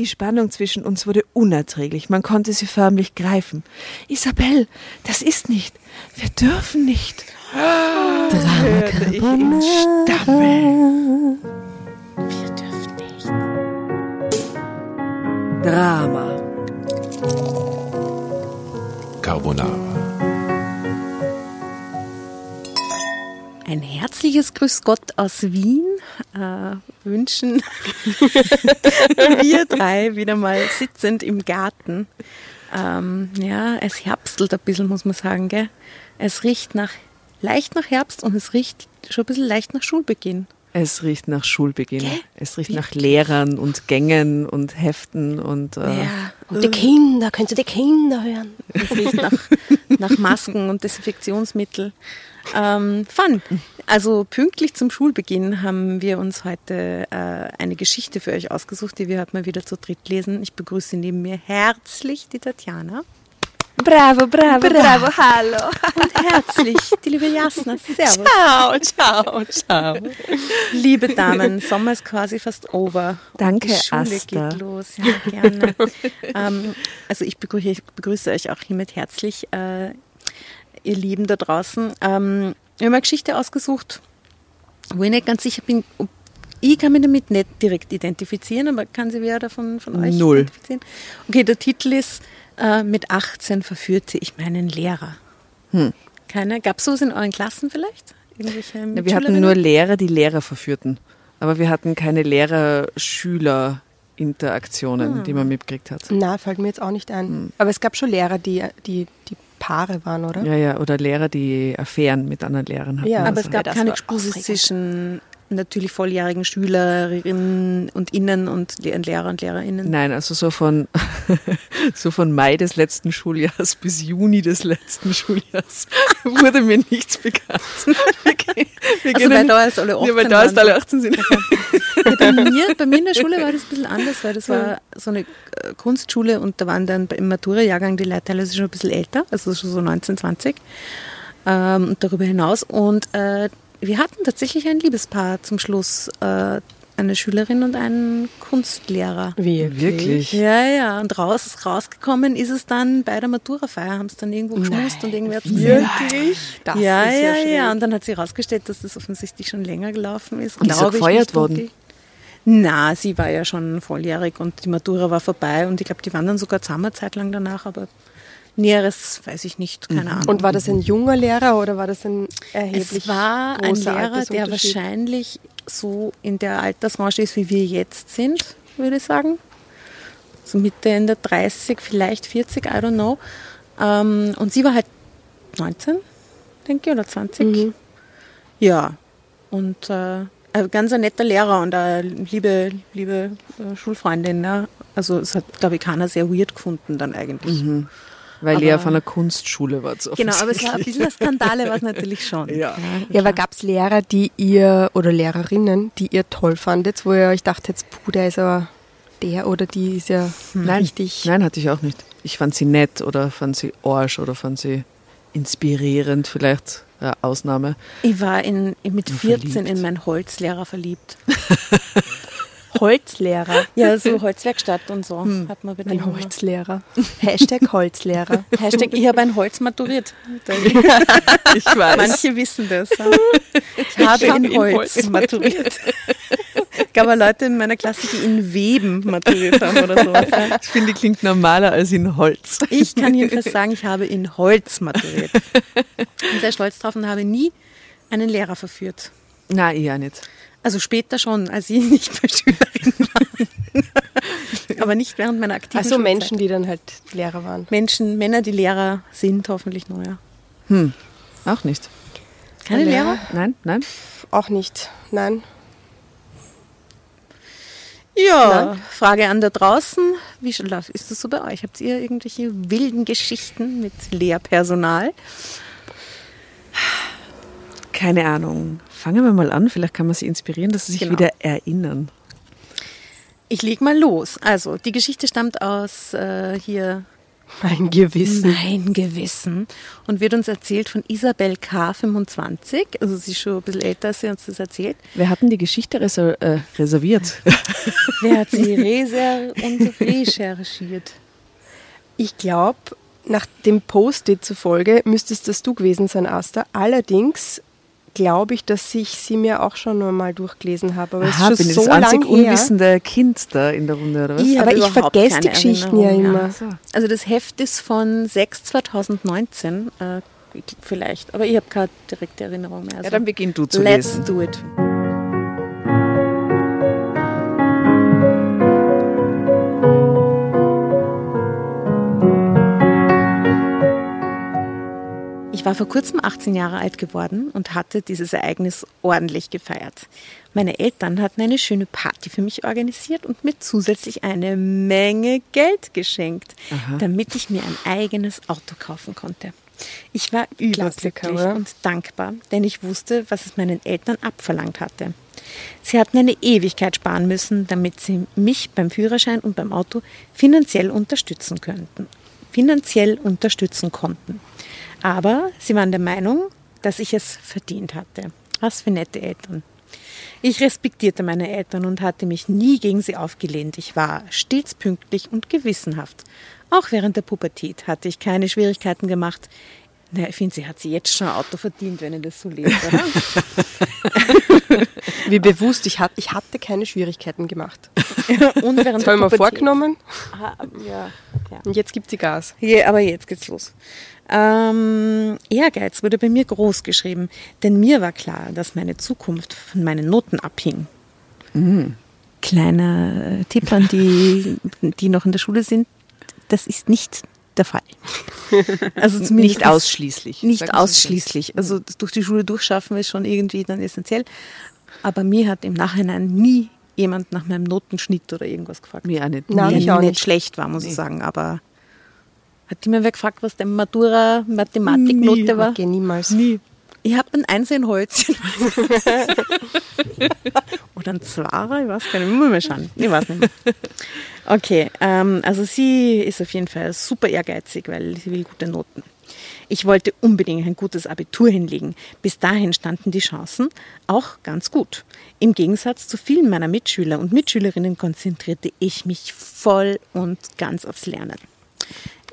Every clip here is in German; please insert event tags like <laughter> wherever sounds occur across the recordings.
Die Spannung zwischen uns wurde unerträglich. Man konnte sie förmlich greifen. Isabel, das ist nicht. Wir dürfen nicht. Hörte ich ihn stammeln. Wir dürfen nicht. Drama. Carbonara. Ein herzliches Grüß Gott aus Wien äh, wünschen <laughs> wir drei wieder mal sitzend im Garten. Ähm, ja, es herbstelt ein bisschen, muss man sagen. Gell? Es riecht nach, leicht nach Herbst und es riecht schon ein bisschen leicht nach Schulbeginn. Es riecht nach Schulbeginn. Gell? Es riecht nach Lehrern und Gängen und Heften und äh, Ja, Und die Kinder, könnt ihr die Kinder hören? Es riecht nach, nach Masken und Desinfektionsmittel. Ähm, fun. Also pünktlich zum Schulbeginn haben wir uns heute äh, eine Geschichte für euch ausgesucht, die wir heute mal wieder zu dritt lesen. Ich begrüße neben mir herzlich die Tatjana Bravo, bravo, bravo, hallo. und herzlich die liebe Jasna. <laughs> Servus. Ciao, ciao, ciao. Liebe Damen, Sommer ist quasi fast over. Danke, Die Schule Asta. geht los. Ja, gerne. <laughs> ähm, also ich begrüße, ich begrüße euch auch hiermit herzlich, äh, ihr Lieben da draußen. Ähm, wir haben eine Geschichte ausgesucht, wo ich nicht ganz sicher bin, ob ich kann mich damit nicht direkt identifizieren, aber kann sie wer davon von euch Null. identifizieren? Okay, der Titel ist äh, Mit 18 verführte ich meinen Lehrer. Hm. Keiner? Gab es sowas in euren Klassen vielleicht? Irgendwelche Ja, wir hatten nur Lehrer, die Lehrer verführten. Aber wir hatten keine Lehrer-Schüler-Interaktionen, die man mitgekriegt hat. Na, fällt mir jetzt auch nicht ein. Aber es gab schon Lehrer, die, die, die Paare waren, oder? Ja, ja, oder Lehrer, die Affären mit anderen Lehrern hatten. Ja, Aber Also. es gab keine aufregend. zwischen natürlich volljährigen Schülerinnen und Innen und Le- Lehrer und Lehrerinnen. Nein, also so von, <laughs> so von Mai des letzten Schuljahres bis Juni des letzten Schuljahres <laughs> wurde mir nichts bekannt. Wir, gehen- wir Also weil da erst alle 18 ja, weil da erst alle 18 sind. Ja, bei, <laughs> mir, bei mir in der Schule war das ein bisschen anders, weil das war so eine äh, Kunstschule und da waren dann im Matura-Jahrgang die Leute teilweise schon ein bisschen älter, also schon so 19, 20 ähm, und darüber hinaus. Und äh, wir hatten tatsächlich ein Liebespaar zum Schluss, äh, eine Schülerin und einen Kunstlehrer. Wirklich? Ja, ja, und raus, rausgekommen ist es dann bei der Maturafeier, haben es dann irgendwo geschmust und irgendwer hat es Wirklich? Das ja, ist ja, schön. ja. Und dann hat sie herausgestellt, dass das offensichtlich schon länger gelaufen ist. Und ist er gefeuert worden? Na, sie war ja schon volljährig und die Matura war vorbei und ich glaube, die waren dann sogar zusammen eine Zeit lang danach, aber Näheres weiß ich nicht, keine Ahnung. Und war das ein junger Lehrer oder war das ein erheblich es war ein Lehrer, der wahrscheinlich so in der Altersrange ist, wie wir jetzt sind, würde ich sagen. So Mitte, Ende 30, vielleicht 40, I don't know. Ähm, und sie war halt 19, denke ich, oder 20. Mhm. Ja, und äh, ein ganz ein netter Lehrer und eine liebe, liebe äh, Schulfreundin. Ne? Also es hat, glaube ich, keiner sehr weird gefunden dann eigentlich. Weil Aber- ihr von einer Kunstschule wart. Genau, aber es war ein bisschen eine Skandale, war es natürlich schon. <laughs> Ja. Ja, aber gab es Lehrer, die ihr, oder Lehrerinnen, die ihr toll fandet, wo ihr euch dachtet, puh, der ist aber, der oder die ist ja Nein, richtig. nein, hatte ich auch nicht. Ich fand sie nett oder fand sie orsch oder fand sie inspirierend, vielleicht ja, Ausnahme. Ich war in, mit Ja, 14 verliebt. in meinen Holzlehrer verliebt. <laughs> Holzlehrer. Ja, so Holzwerkstatt und so hat man dem Ein. Holzlehrer. <laughs> Hashtag Holzlehrer. Hashtag, ich habe ein Holz maturiert. Ich <laughs> weiß. Manche wissen das. Ja. Ich habe in Holz, maturiert. Es gab auch Leute in meiner Klasse, die in Weben maturiert haben oder so. <laughs> Ich finde, klingt normaler als in Holz. Ich kann jedenfalls sagen, ich habe in Holz maturiert. Bin sehr stolz drauf und habe nie einen Lehrer verführt. Na, eher nicht. Also später schon, als ich <laughs> nicht mehr Schülerin war. Aber nicht während meiner aktiven Also Schulzeit. Menschen, die dann halt Lehrer waren. Menschen, Männer, die Lehrer sind, hoffentlich nur, ja. Hm, auch nicht. Keine Lehrer? Nein, nein. Auch nicht. Nein. Ja, Frage an da draußen. Wie ist das so bei euch? Habt ihr irgendwelche wilden Geschichten mit Lehrpersonal? Keine Ahnung. Fangen wir mal an. Vielleicht kann man sie inspirieren, dass sie sich Genau. wieder erinnern. Ich leg mal los. Also, die Geschichte stammt aus äh, hier Mein Gewissen. Mein Gewissen. Und wird uns erzählt von Isabel K25. Also sie ist schon ein bisschen älter, als sie uns das erzählt. Wer hat denn die Geschichte reser äh, reserviert? <laughs> Wer hat sie reser und recherchiert? Ich glaube, nach dem Post-it zufolge müsstest das du gewesen sein, Asta. Allerdings glaube ich, dass ich sie mir auch schon mal durchgelesen habe. Aber Aha, es bin ist ich schon so das einzig unwissende Kind da in der Runde, oder was? Ich Aber ich vergesse die Geschichten ja immer. Also das Heft ist von 6 2019 äh, vielleicht, aber ich habe keine direkte Erinnerung mehr. Also ja, dann beginn du zu let's lesen. do it. War vor kurzem 18 Jahre alt geworden und hatte dieses Ereignis ordentlich gefeiert. Meine Eltern hatten eine schöne Party für mich organisiert und mir zusätzlich eine Menge Geld geschenkt, damit ich mir ein eigenes Auto kaufen konnte. Ich war überglücklich und dankbar, denn ich wusste, was es meinen Eltern abverlangt hatte. Sie hatten eine Ewigkeit sparen müssen, damit sie mich beim Führerschein und beim Auto finanziell unterstützen könnten. Finanziell unterstützen konnten. Aber sie waren der Meinung, dass ich es verdient hatte. Was für nette Eltern. Ich respektierte meine Eltern und hatte mich nie gegen sie aufgelehnt. Ich war stets pünktlich und gewissenhaft. Auch während der Pubertät hatte ich keine Schwierigkeiten gemacht. Na, ich finde, sie hat sie jetzt schon ein Auto verdient, wenn ich das so lese, oder? <laughs> Wie bewusst, ich, hat, ich hatte keine Schwierigkeiten gemacht. und während Das Pubertät. vorgenommen Ah, ja, ja. und jetzt gibt sie Gas. Je, aber jetzt geht's los. Ähm, Ehrgeiz wurde bei mir groß geschrieben, denn mir war klar, dass meine Zukunft von meinen Noten abhing. Kleiner äh, Tipp an die, <laughs> die noch in der Schule sind, das ist nicht der Fall. Also zumindest Nicht ausschließlich. Nicht ausschließlich. Also das durch die Schule durchschaffen ist schon irgendwie dann essentiell. Aber mir hat im Nachhinein nie jemand nach meinem Notenschnitt oder irgendwas gefragt. Mir auch nicht. Nein, der auch nicht nicht. schlecht war, muss Nee. ich sagen. Aber hat die mir wer gefragt, was der Matura Mathematiknote war? Okay, niemals. Nie. Ich habe ein Eins in Holzchen. <laughs> Oder ein Zwarer, ich weiß gar nicht. Muss ich mal schauen. Ich weiß nicht mehr. Okay, ähm, also sie ist auf jeden Fall super ehrgeizig, weil sie will gute Noten. Ich wollte unbedingt ein gutes Abitur hinlegen. Bis dahin standen die Chancen auch ganz gut. Im Gegensatz zu vielen meiner Mitschüler und Mitschülerinnen konzentrierte ich mich voll und ganz aufs Lernen.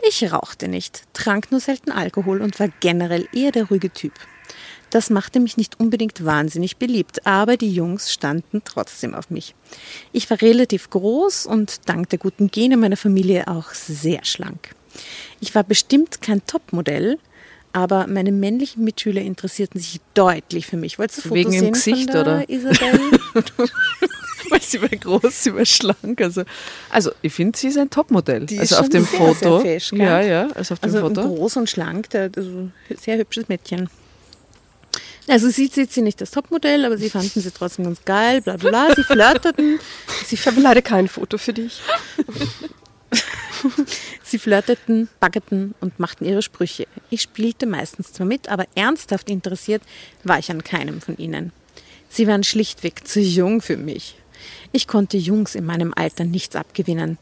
Ich rauchte nicht, trank nur selten Alkohol und war generell eher der ruhige Typ. Das machte mich nicht unbedingt wahnsinnig beliebt, aber die Jungs standen trotzdem auf mich. Ich war relativ groß und dank der guten Gene meiner Familie auch sehr schlank. Ich war bestimmt kein Topmodell, aber meine männlichen Mitschüler interessierten sich deutlich für mich. Wolltest du Wegen Fotos im sehen Gesicht, von der oder? Isabel? <laughs> Weil sie war groß, sie war schlank. Also, also ich finde, sie ist ein Topmodell. Die ist also auf schon dem sehr, Foto. sehr fesch, ja, ja, also auf dem Also Foto. groß und schlank, also sehr hübsches Mädchen. Also sie sieht sie nicht das Topmodell, aber sie fanden sie trotzdem ganz geil, bla bla bla. Sie flirteten, sie, <laughs> Ich habe leider kein Foto für dich. <laughs> <laughs> sie flirteten, baggeten und machten ihre Sprüche. Ich spielte meistens zwar mit, aber ernsthaft interessiert war ich an keinem von ihnen. Sie waren schlichtweg zu jung für mich. Ich konnte Jungs in meinem Alter nichts abgewinnen.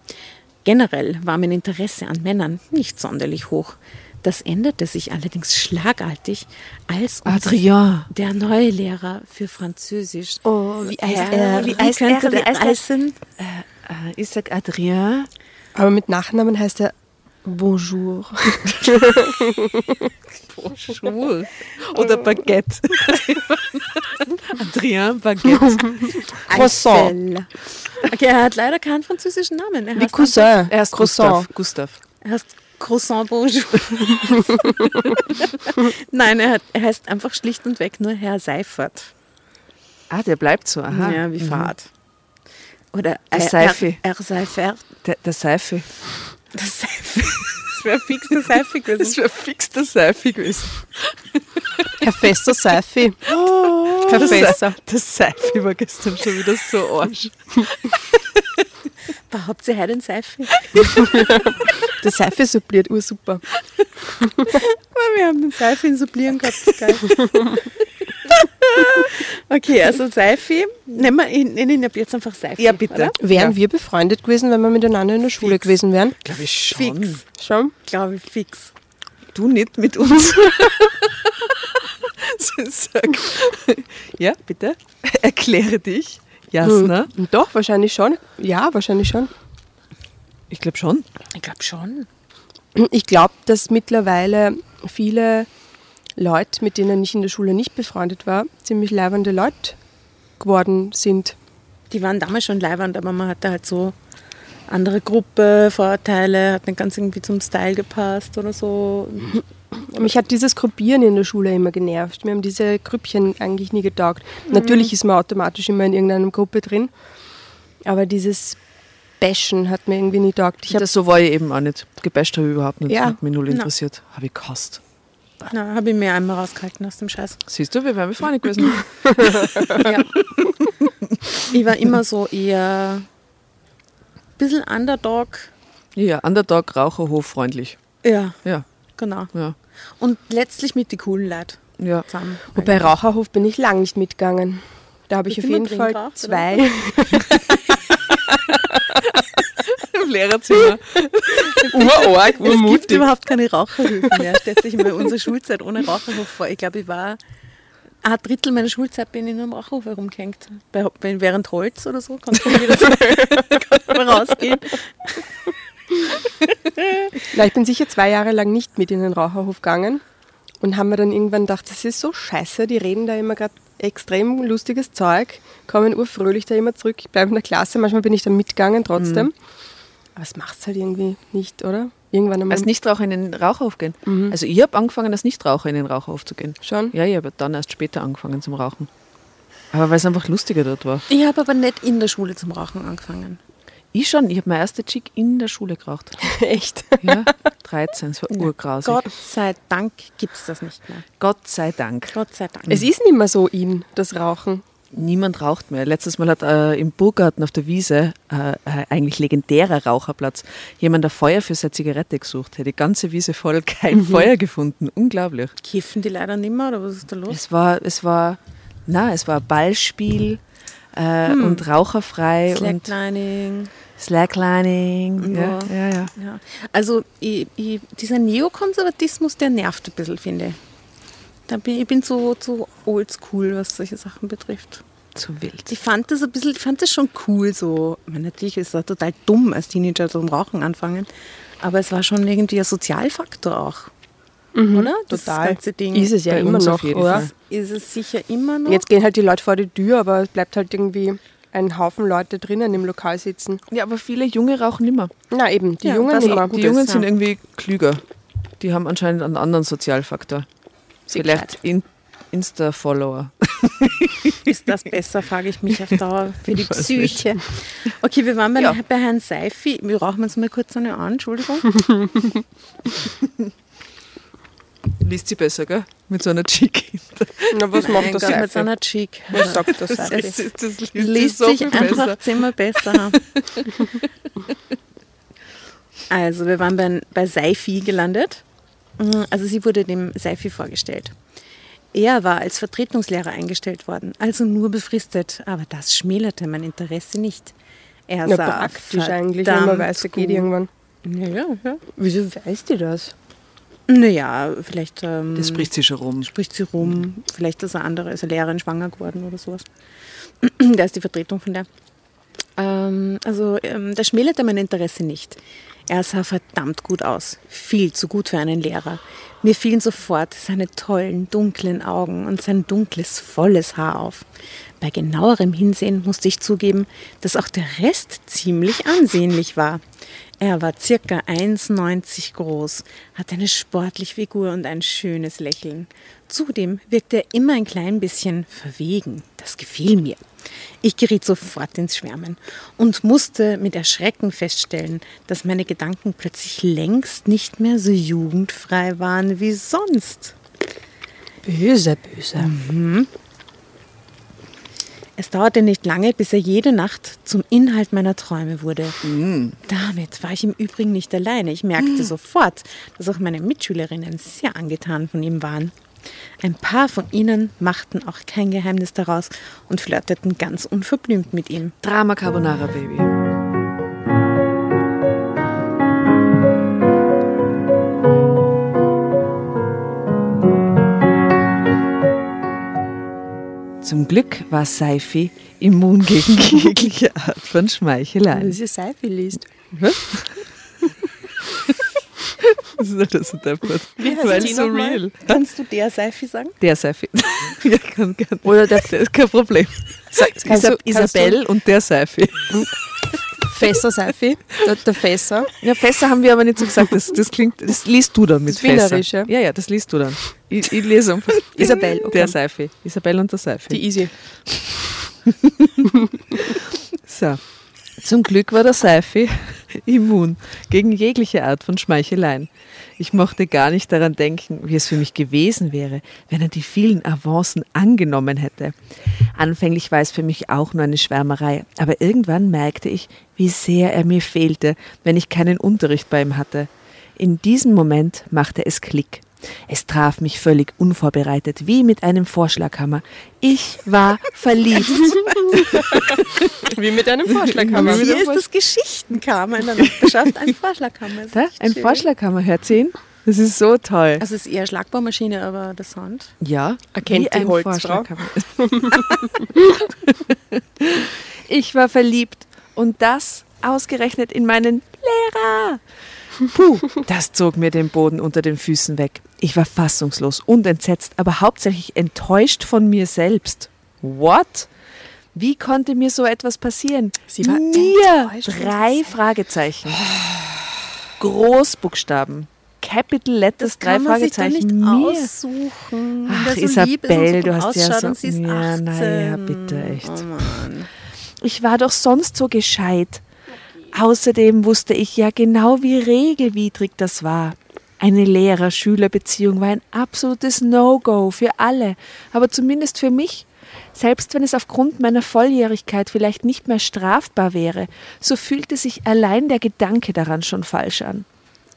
Generell war mein Interesse an Männern nicht sonderlich hoch. Das änderte sich allerdings schlagartig, als uns Adrien. der neue Lehrer für Französisch. Oh, wie heißt er? wie, heißt er? Wie heißt er? heißen? Äh, ich sag Adrien. Aber mit Nachnamen heißt er Bonjour. Schwul. Oder Baguette. Adrien Baguette. Croissant. Eiffel. Okay, er hat leider keinen französischen Namen. Er Wie heißt Cousin. Er ist Croissant. Gustav. Gustav. Er heißt Croissant Bonjour. <laughs> Nein, er, hat, er heißt einfach schlicht und weg nur Herr Seifert. Ah, der bleibt so. Aha. Ja, wie Fahrt. Oder Der er. Er, er Seifert. Der, der Seife. Das Seife. Das wäre fix der Seife Das gewesen. wäre fix der Seife gewesen. Herr Fester Seifi. Herr Der Fester. Der Seife war gestern schon wieder so arsch. <laughs> Behauptet sie heute ein Seife? <laughs> Der Seife suppliert ursuper. <laughs> Wir haben den Seife in Sublieren gehabt. das Geil. <laughs> Okay, also Seifi, nennen wir ihn, nennen ihn ab jetzt einfach Seifi. Ja, bitte. Oder? Wären Ja. wir befreundet gewesen, wenn wir miteinander in der Schule gewesen wären? Glaube ich schon. Fix. Schon? Glaube ich, fix. Du nicht mit uns. <laughs> Sag. Ja, bitte. <laughs> Erkläre dich. Jasna. Hm, Doch, wahrscheinlich schon. Ja, wahrscheinlich schon. Ich glaube schon. Ich glaube schon. Ich glaube, dass mittlerweile viele Leute, mit denen ich in der Schule nicht befreundet war, ziemlich leibende Leute geworden sind. Die waren damals schon leibernd, aber man hatte halt so andere Gruppe, Vorurteile, hat nicht ganz irgendwie zum Style gepasst oder so. <laughs> Mich hat dieses Gruppieren in der Schule immer genervt. Mir haben diese Grüppchen eigentlich nie getaugt. Natürlich ist man automatisch immer in irgendeiner Gruppe drin, aber dieses Bashen hat mir irgendwie nie taugt. Ich Das so war ich eben auch nicht. Gebasht habe ich überhaupt nicht. Ja. Hat mich null interessiert. Habe ich gehasst. Na, habe ich mir einmal rausgehalten aus dem Scheiß. Siehst du, wir wären befreundet gewesen. <laughs> Ja. ich war immer so eher ein bisschen Underdog. ja, Underdog, Raucherhof, freundlich. Ja, Ja, genau. ja, Und letztlich mit den coolen Leuten ja. zusammen. wobei Raucherhof bin ich lang nicht mitgegangen. Da habe ich auf jeden Fall zwei. <laughs> <laughs> Im Lehrerzimmer. <laughs> Urorg, Es gibt überhaupt keine Raucherhöfe mehr. Stellt sich mal unsere Schulzeit ohne Raucherhof vor. Ich glaube, ich war ein Drittel meiner Schulzeit bin ich in einem Raucherhof herumgehängt. Bei, während Holz oder so konnte man wieder <laughs> <laughs> konnte man rausgehen. Na, ich bin sicher zwei Jahre lang nicht mit in den Raucherhof gegangen und haben mir dann irgendwann gedacht, das ist so scheiße, die reden da immer gerade extrem lustiges Zeug, kommen urfröhlich da immer zurück, ich bleibe in der Klasse, manchmal bin ich dann mitgegangen trotzdem. Aber es macht es halt irgendwie nicht, oder? Irgendwann einmal Als Nichtraucher in den Raucherhof gehen. Also ich habe angefangen, als Nichtraucher in den Raucherhof zu gehen. schon. Ja, ich habe dann erst später angefangen zum Rauchen. Aber weil es einfach lustiger dort war. Ich habe aber nicht in der Schule zum Rauchen angefangen. Ich schon, ich habe meine erste Chick in der Schule geraucht. <laughs> Echt. Ja, 13, es war urgrausig. Gott sei Dank gibt es das nicht mehr. Gott sei Dank. Gott sei Dank. Es ist nicht mehr so in, das Rauchen. Niemand raucht mehr. Letztes Mal hat äh, im Burgarten auf der Wiese, äh, äh, eigentlich legendärer Raucherplatz, jemand ein Feuer für seine Zigarette gesucht. Hätte die ganze Wiese voll kein Feuer gefunden. Unglaublich. Kiffen die leider nicht mehr oder was ist da los? Es war, es war, na, es war Ballspiel äh, und raucherfrei und Slacklining. Slacklining. Ja, Ja. ja, ja. Ja. Also ich, ich, dieser Neokonservatismus, der nervt ein bisschen, finde ich. Da bin, ich bin so, so oldschool, was solche Sachen betrifft. Zu wild. Ich fand das ein bisschen, ich fand das schon cool so. Ich meine, natürlich ist das total dumm, als Teenager zum Rauchen anfangen. Aber es war schon irgendwie ein Sozialfaktor auch. Oder? Das Total. ganze Ding. Ist es ja immer noch, oder? Fall. Ist es sicher immer noch. Jetzt gehen halt die Leute vor die Tür, aber es bleibt halt irgendwie ein Haufen Leute drinnen im Lokal sitzen. Ja, aber viele Junge rauchen nimmer. Na eben, die Ja, Jungen gut Die ist, Jungen ja. sind irgendwie klüger. Die haben anscheinend einen anderen Sozialfaktor. Vielleicht in Insta-Follower. <laughs> Ist das besser, frage ich mich auf Dauer für die. Psyche. Okay, wir waren bei, Ja. bei Herrn Seifi. Wir rauchen uns mal kurz eine an, Entschuldigung. <laughs> Liest sie besser, gell? Mit so einer Chick. Na, was Mein macht das Gott, mit Seife? seiner Chick. Was sagt das Seife? ist- das liest, liest sich einfach zehnmal besser. <laughs> also, wir waren bei, bei Seifi gelandet. Mm, Also, sie wurde dem Seifi vorgestellt. Er war als Vertretungslehrer eingestellt worden, also nur befristet. Aber das schmälerte mein Interesse nicht. Er Na, sah praktisch eigentlich, wenn man weiß, er geht gut- irgendwann. Ja, ja. Wieso weiß die das? Naja, vielleicht ähm, Das spricht sie schon rum. spricht sie rum. Vielleicht ist eine andere, ist eine Lehrerin schwanger geworden oder sowas. <clears throat> da ist die Vertretung von der. Ähm, also, ähm, das schmälerte mein Interesse nicht. Er sah verdammt gut aus. Viel zu gut für einen Lehrer. Mir fielen sofort seine tollen, dunklen Augen und sein dunkles, volles Haar auf. Bei genauerem Hinsehen musste ich zugeben, dass auch der Rest ziemlich ansehnlich war. Er war circa 1,90 groß, hatte eine sportliche Figur und ein schönes Lächeln. Zudem wirkte er immer ein klein bisschen verwegen. Das gefiel mir. Ich geriet sofort ins Schwärmen und musste mit Erschrecken feststellen, dass meine Gedanken plötzlich längst nicht mehr so jugendfrei waren wie sonst. Böse, böse. Es dauerte nicht lange, bis er jede Nacht zum Inhalt meiner Träume wurde. Damit war ich im Übrigen nicht alleine. Ich merkte sofort, dass auch meine Mitschülerinnen sehr angetan von ihm waren. Ein paar von ihnen machten auch kein Geheimnis daraus und flirteten ganz unverblümt mit ihm. Drama Carbonara Baby. Zum Glück war Seifi immun gegen <laughs> jegliche Art von Schmeicheleien. Dass ihr Seife liest. <laughs> <laughs> Das ist nicht so deppert. Wie heißt Weil die so real. Kannst du der Seifi sagen? Der Seifi. <laughs> ja, kann, kann. Oder der Das ist kein Problem. kannst Isab du- Isabel und der Seifi. Fässer Seife, der, der Fässer. Ja, Fässer haben wir aber nicht so gesagt. Das, das klingt, das liest du dann mit Das Fässer. ja? Ja, ja, das liest du dann. Ich, ich lese einfach. <laughs> Isabel, okay. Der Seifi. Isabel und der Seifi. Die Easy. So. Zum Glück war der Seifi <laughs> immun gegen jegliche Art von Schmeicheleien. Ich mochte gar nicht daran denken, wie es für mich gewesen wäre, wenn er die vielen Avancen angenommen hätte. Anfänglich war es für mich auch nur eine Schwärmerei, aber irgendwann merkte ich, wie sehr er mir fehlte, wenn ich keinen Unterricht bei ihm hatte. In diesem Moment machte es Klick. Es traf mich völlig unvorbereitet, wie mit einem Vorschlaghammer. Ich war verliebt. <laughs> Wie mit einem Vorschlaghammer. Hier ist das Geschichtenkammer in der <laughs> Nachbarschaft. Ein echt ein schön. Vorschlaghammer, hört sie ihn? Das ist so toll. Also es ist eher Schlagbohrmaschine, aber der Sound. Ja, Erkennt wie die ein Holzfrau. Vorschlaghammer. <laughs> ich war verliebt und das ausgerechnet in meinen Lehrer. Puh, das zog mir den Boden unter den Füßen weg. Ich war fassungslos und entsetzt, aber hauptsächlich enttäuscht von mir selbst. What? Wie konnte mir so etwas passieren? Sie war mir drei Fragezeichen. Großbuchstaben. Capital Letters, drei kann man sich Fragezeichen. mir. aussuchen. Ach, so Isabel, du hast ja so- und sie ist ja, 18. naja, bitte, echt. Oh. Ich war doch sonst so gescheit. Außerdem wusste ich ja genau, wie regelwidrig das war. Eine Lehrer-Schüler-Beziehung war ein absolutes No-Go für alle, aber zumindest für mich. Selbst wenn es aufgrund meiner Volljährigkeit vielleicht nicht mehr strafbar wäre, so fühlte sich allein der Gedanke daran schon falsch an.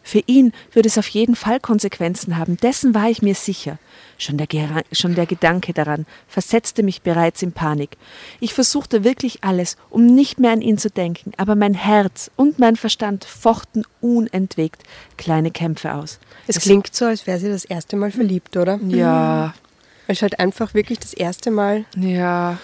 Für ihn würde es auf jeden Fall Konsequenzen haben, dessen war ich mir sicher. Schon der, Gera- schon der Gedanke daran versetzte mich bereits in Panik. Ich versuchte wirklich alles, um nicht mehr an ihn zu denken, aber mein Herz und mein Verstand fochten unentwegt kleine Kämpfe aus. Es klingt so, als wäre sie das erste Mal verliebt, oder? Ja, Es halt einfach wirklich das erste Mal ja,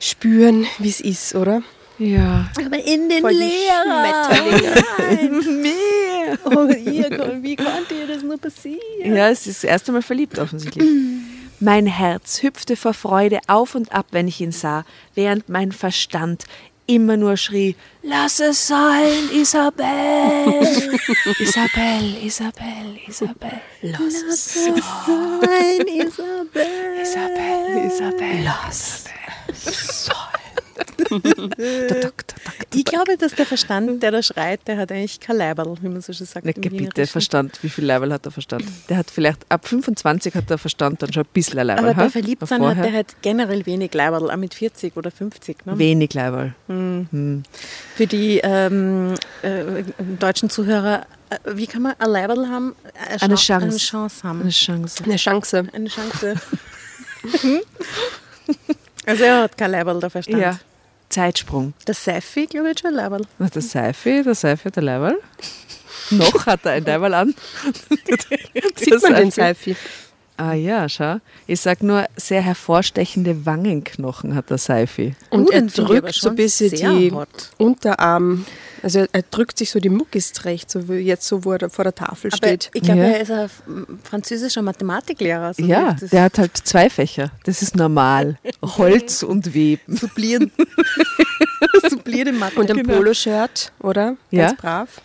spüren, wie es ist, oder? Ja. Aber in den Lehrer. Schmetterlinge. <laughs> Mehr. Oh, ihr, wie konnte ihr das nur passieren? Ja, es ist das erste Mal verliebt offensichtlich. Mein Herz hüpfte vor Freude auf und ab, wenn ich ihn sah, während mein Verstand immer nur schrie, lass es sein, Isabel, <laughs> Isabel, Isabel, Isabel, lass es sein, Nein, Isabel. Isabel, Isabel, lass es sein. <laughs> Ich glaube, dass der Verstand, der da schreit, der hat eigentlich kein Leiberl, wie man so schön sagt. Im bitte. Verstand. Wie viel Level hat der Verstand? Der hat vielleicht, ab 25 hat der Verstand dann schon ein bisschen ein Level. Aber bei ha? Verliebtsein Aber hat der halt generell wenig Leiberl, auch mit 40 oder 50. Ne? Wenig Level. Für die ähm, äh, deutschen Zuhörer, äh, wie kann man ein Leiberl haben? Eine Chan- Chance. Eine Chance haben. Eine Chance. Eine Chance. Eine Chance. <laughs> also er hat kein Leiberl, der Verstand. Ja. Zeitsprung. Der Seifi, glaube ich, hat schon ein. Na, Der Seife, der Seife hat ein Level. Noch hat er ein Level an. <laughs> Sieht man den Seifi? Ah ja, schau. Ich sag nur, sehr hervorstechende Wangenknochen hat der Seifi. Und Oh, er drückt so ein bisschen die hot. Unterarm. Also er drückt sich so die Muckis zurecht, so wie jetzt so, wo er vor der Tafel Aber steht. ich glaube, Ja. er ist ein französischer Mathematiklehrer. so Ja, der hat halt zwei Fächer. Das ist normal. Holz <laughs> und Weben. Sublieren. <laughs> Im Mathe. Und ein Genau. Poloshirt, oder? Ja. Ganz brav.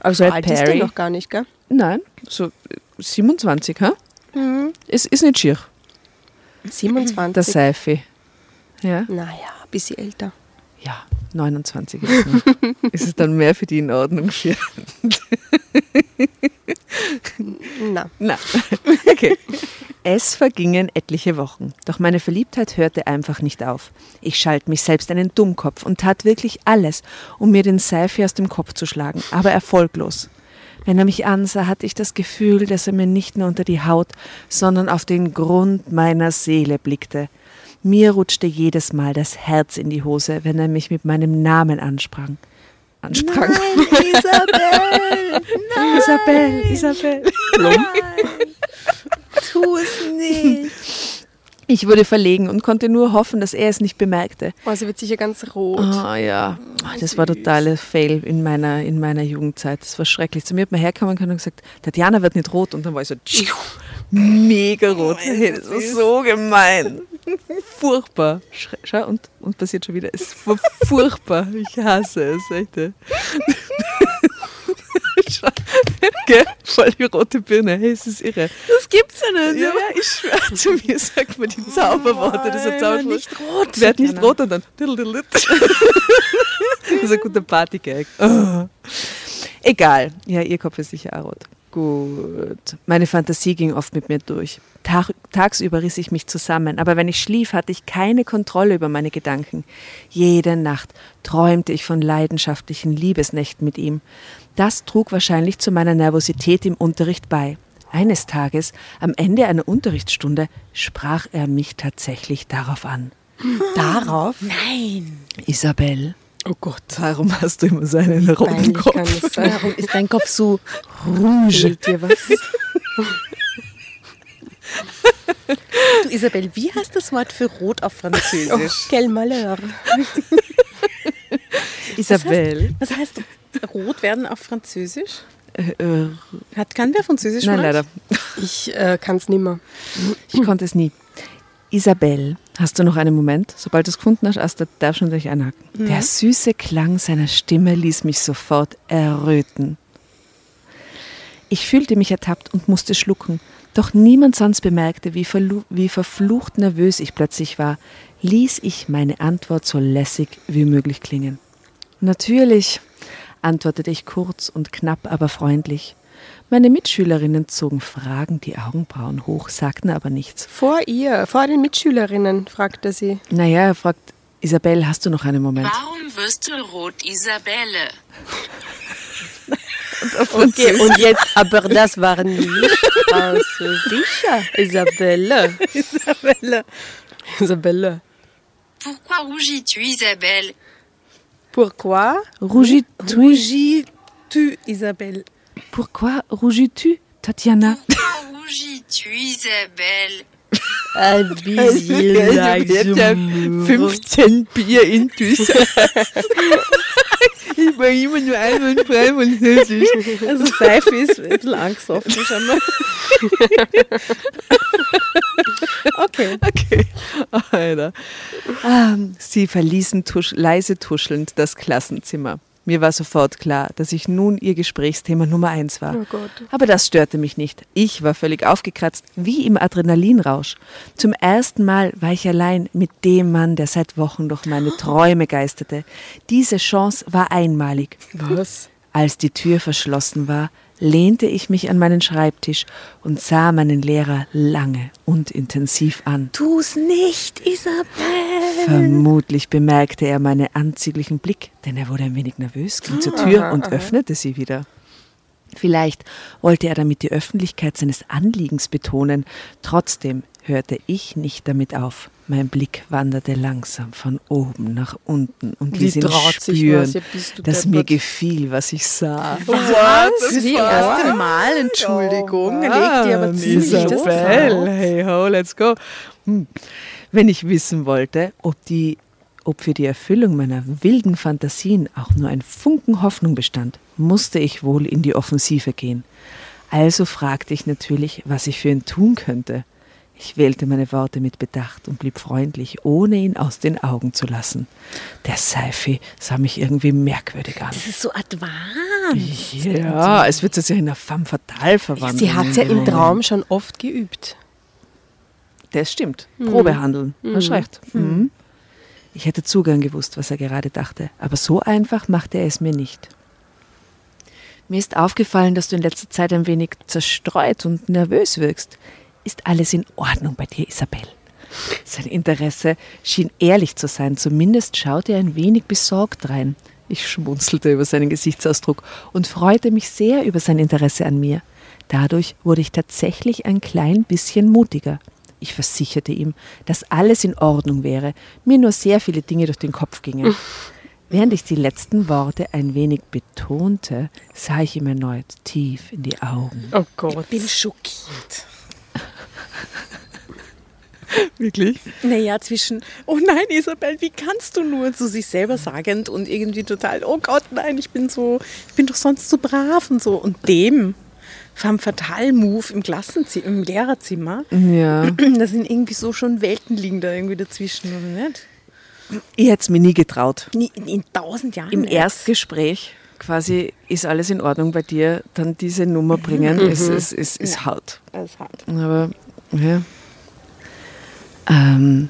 Aber so Brad alt ist Perry. der noch gar nicht, gell? Nein, so äh, 27, ha? Es ist nicht schier. 27. Der Seife. Ja? naja, ein bisschen älter. Ja, 29 ist, es. <laughs> ist es dann mehr für die in Ordnung für. Na, Na, okay. Es vergingen etliche Wochen, doch meine Verliebtheit hörte einfach nicht auf. Ich schalt mich selbst einen Dummkopf und tat wirklich alles, um mir den Seife aus dem Kopf zu schlagen, aber erfolglos. Wenn er mich ansah, hatte ich das Gefühl, dass er mir nicht nur unter die Haut, sondern auf den Grund meiner Seele blickte. Mir rutschte jedes Mal das Herz in die Hose, wenn er mich mit meinem Namen ansprang. Ansprang. Nein, Isabel! <laughs> Nein. Isabel, Isabel. Nein. Tu es nicht. Ich wurde verlegen und konnte nur hoffen, dass er es nicht bemerkte. Oh, sie wird sicher ganz rot. Ah ja, das war totale Fail in meiner, in meiner Jugendzeit. Das war schrecklich. Zu mir hat man herkommen können und gesagt, Tatjana wird nicht rot. Und dann war ich so tschiu, mega rot. Hey, das war so gemein. Furchtbar. Schau, und, und passiert schon wieder. Es war furchtbar. Ich hasse es. Echt. Schau, <laughs> Gell? Voll die rote Birne. Hey, es ist irre. Das gibt's ja nicht. Ja, ja, ich schwöre, zu mir sagt man die Zauberworte. Das ist ein Zauberwort. nicht rot. Werd nicht rot und dann. <laughs> Das ist ein guter Partygag. Oh. Egal. Ja, ihr Kopf ist sicher auch rot. Gut. Meine Fantasie ging oft mit mir durch. Tag, tagsüber riss ich mich zusammen, aber wenn ich schlief, hatte ich keine Kontrolle über meine Gedanken. Jede Nacht träumte ich von leidenschaftlichen Liebesnächten mit ihm. Das trug wahrscheinlich zu meiner Nervosität im Unterricht bei. Eines Tages, am Ende einer Unterrichtsstunde, sprach er mich tatsächlich darauf an. Darauf? Nein. Isabel, Oh Gott. warum hast du immer so einen roten Kopf? Warum ist dein Kopf so rouge? Fehlt dir was? Du Isabel, wie heißt das Wort für rot auf Französisch? Quel malheur. Isabel. Was heißt rot werden auf Französisch? Äh, äh, Hat kann wer Französisch nein, euch? leider. Ich äh, kann es nimmer. Ich konnte es nie. Isabel, hast du noch einen Moment? Sobald du es gefunden hast, Asta, darfst du dich einhaken. Der süße Klang seiner Stimme ließ mich sofort erröten. Ich fühlte mich ertappt und musste schlucken. Doch niemand sonst bemerkte, wie, wie verflucht nervös ich plötzlich war, ließ ich meine Antwort so lässig wie möglich klingen. Natürlich, antwortete ich kurz und knapp, aber freundlich. Meine Mitschülerinnen zogen fragend die Augenbrauen hoch, sagten aber nichts. Vor ihr, vor den Mitschülerinnen, fragte sie. Naja, er fragt, Isabel, hast du noch einen Moment? Warum wirst du rot, Isabelle? <laughs> Okay, und jetzt, <laughs> aber das war nicht aus sicher, Isabelle. Isabelle. Isabelle. Pourquoi rougis-tu, Isabelle Pourquoi? Rougis-tu? Rougis-tu, Isabelle? Pourquoi rougis-tu, Tatjana? Pourquoi rougis-tu, Isabelle Ein bisschen 15 Bier in Düsse. ich war immer nur einwandfrei französisch. Also Seife ist ein bisschen angesoffen schon mal. <laughs> okay. Okay, Alter. Ähm, Sie verließen tusch leise tuschelnd das Klassenzimmer. Mir war sofort klar, dass ich nun ihr Gesprächsthema Nummer eins war. Oh. Aber das störte mich nicht. Ich war völlig aufgekratzt, wie im Adrenalinrausch. Zum ersten Mal war ich allein mit dem Mann, der seit Wochen durch meine Träume geisterte. Diese Chance war einmalig. Was? Als die Tür verschlossen war, lehnte ich mich an meinen Schreibtisch und sah meinen Lehrer lange und intensiv an. Tu's nicht, Isabel. Vermutlich bemerkte er meinen anzüglichen Blick, denn er wurde ein wenig nervös, ging zur Tür und öffnete sie wieder. Vielleicht wollte er damit die Öffentlichkeit seines Anliegens betonen. Trotzdem hörte ich nicht damit auf. Mein Blick wanderte langsam von oben nach unten und Wie ließ ihn spüren, was? Dass mir gefiel, was ich sah. Was? Das Die war- erste Mal, Entschuldigung. Er legt dir aber ziemlich das Isabel, drauf. hey ho, let's go. Hm. Wenn ich wissen wollte, ob, die, ob für die Erfüllung meiner wilden Fantasien auch nur ein Funken Hoffnung bestand, musste ich wohl in die Offensive gehen. Also fragte ich natürlich, was ich für ihn tun könnte. Ich wählte meine Worte mit Bedacht und blieb freundlich, ohne ihn aus den Augen zu lassen. Der Seifi sah mich irgendwie merkwürdig an. Das ist so advanced. Ja, es wird sich ja in eine femme fatale verwandeln. Sie hat es ja im Traum schon oft geübt. Das stimmt. Probehandeln. Hast recht. Mhm. Ich hätte Zugang gewusst, was er gerade dachte, aber so einfach machte er es mir nicht. Mir ist aufgefallen, dass du in letzter Zeit ein wenig zerstreut und nervös wirkst. Ist alles in Ordnung bei dir, Isabel? Sein Interesse schien ehrlich zu sein, zumindest schaute er ein wenig besorgt rein. Ich schmunzelte über seinen Gesichtsausdruck und freute mich sehr über sein Interesse an mir. Dadurch wurde ich tatsächlich ein klein bisschen mutiger. Ich versicherte ihm, dass alles in Ordnung wäre, mir nur sehr viele Dinge durch den Kopf gingen. <laughs> Während ich die letzten Worte ein wenig betonte, sah ich ihm erneut tief in die Augen. Oh Gott. bin schockiert. <laughs> Wirklich? Naja, zwischen, oh nein, Isabel, wie kannst du nur zu sich selber sagend und irgendwie total, oh Gott, nein, ich bin so, ich bin doch sonst so brav und so. Und dem vom Fatal-Move im Klassenzimmer, im Lehrerzimmer, Ja. <clears throat> da sind irgendwie so schon Welten liegen da irgendwie dazwischen, oder nicht? Ich hätte es mir nie getraut. Nie- In, tausend Jahren. Im nicht. Erstgespräch quasi ist alles in Ordnung bei dir, dann diese Nummer bringen, ist, ist, ist, ist hart. Das ist hart. Aber, ja. Ähm,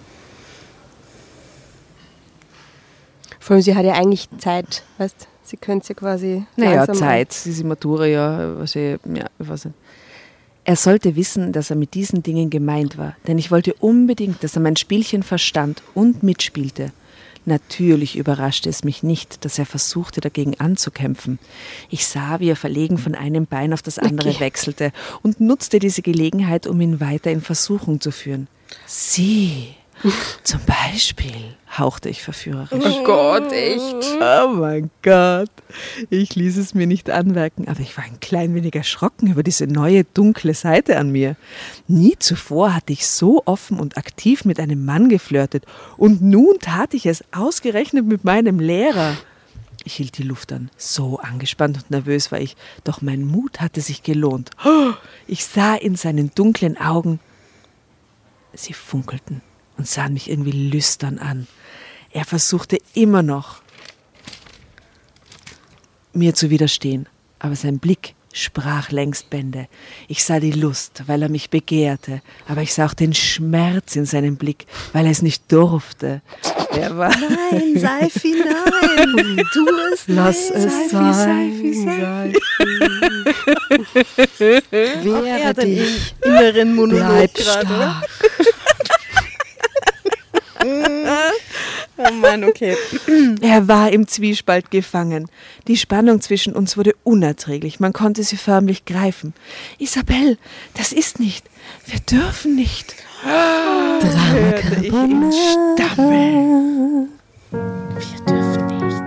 Vor allem, sie hat ja eigentlich Zeit, weißt sie könnte ja quasi. naja, Zeit, diese Matura, ja, was ich, ja, ich weiß nicht. Er sollte wissen, dass er mit diesen Dingen gemeint war, denn ich wollte unbedingt, dass er mein Spielchen verstand und mitspielte. Natürlich überraschte es mich nicht, dass er versuchte, dagegen anzukämpfen. Ich sah, wie er verlegen von einem Bein auf das andere Okay. wechselte und nutzte diese Gelegenheit, um ihn weiter in Versuchung zu führen. Sie, <laughs> zum Beispiel, hauchte ich verführerisch. Oh Gott, echt. Oh mein Gott. Ich ließ es mir nicht anmerken, aber ich war ein klein wenig erschrocken über diese neue dunkle Seite an mir. Nie zuvor hatte ich so offen und aktiv mit einem Mann geflirtet und nun tat ich es ausgerechnet mit meinem Lehrer. Ich hielt die Luft an. So angespannt und nervös war ich, doch mein Mut hatte sich gelohnt. Oh, Ich sah in seinen dunklen Augen, sie funkelten und sahen mich irgendwie lüstern an. Er versuchte immer noch, mir zu widerstehen, aber sein Blick sprach längst Bände. Ich sah die Lust, weil er mich begehrte, aber ich sah auch den Schmerz in seinem Blick, weil er es nicht durfte. Er war Nein, Seifi, nein. Tu es Lass nicht. es Seifi, sein. Seifi, Seifi. Er Wehre dich. inneren Monolog Bleib stark. <laughs> <laughs> Oh Mann, okay. <clears throat> Er war im Zwiespalt gefangen. Die Spannung zwischen uns wurde unerträglich. Man konnte sie förmlich greifen. Isabel, das ist nicht. Wir dürfen nicht. Hörte ich ihn stammeln. Wir dürfen nicht.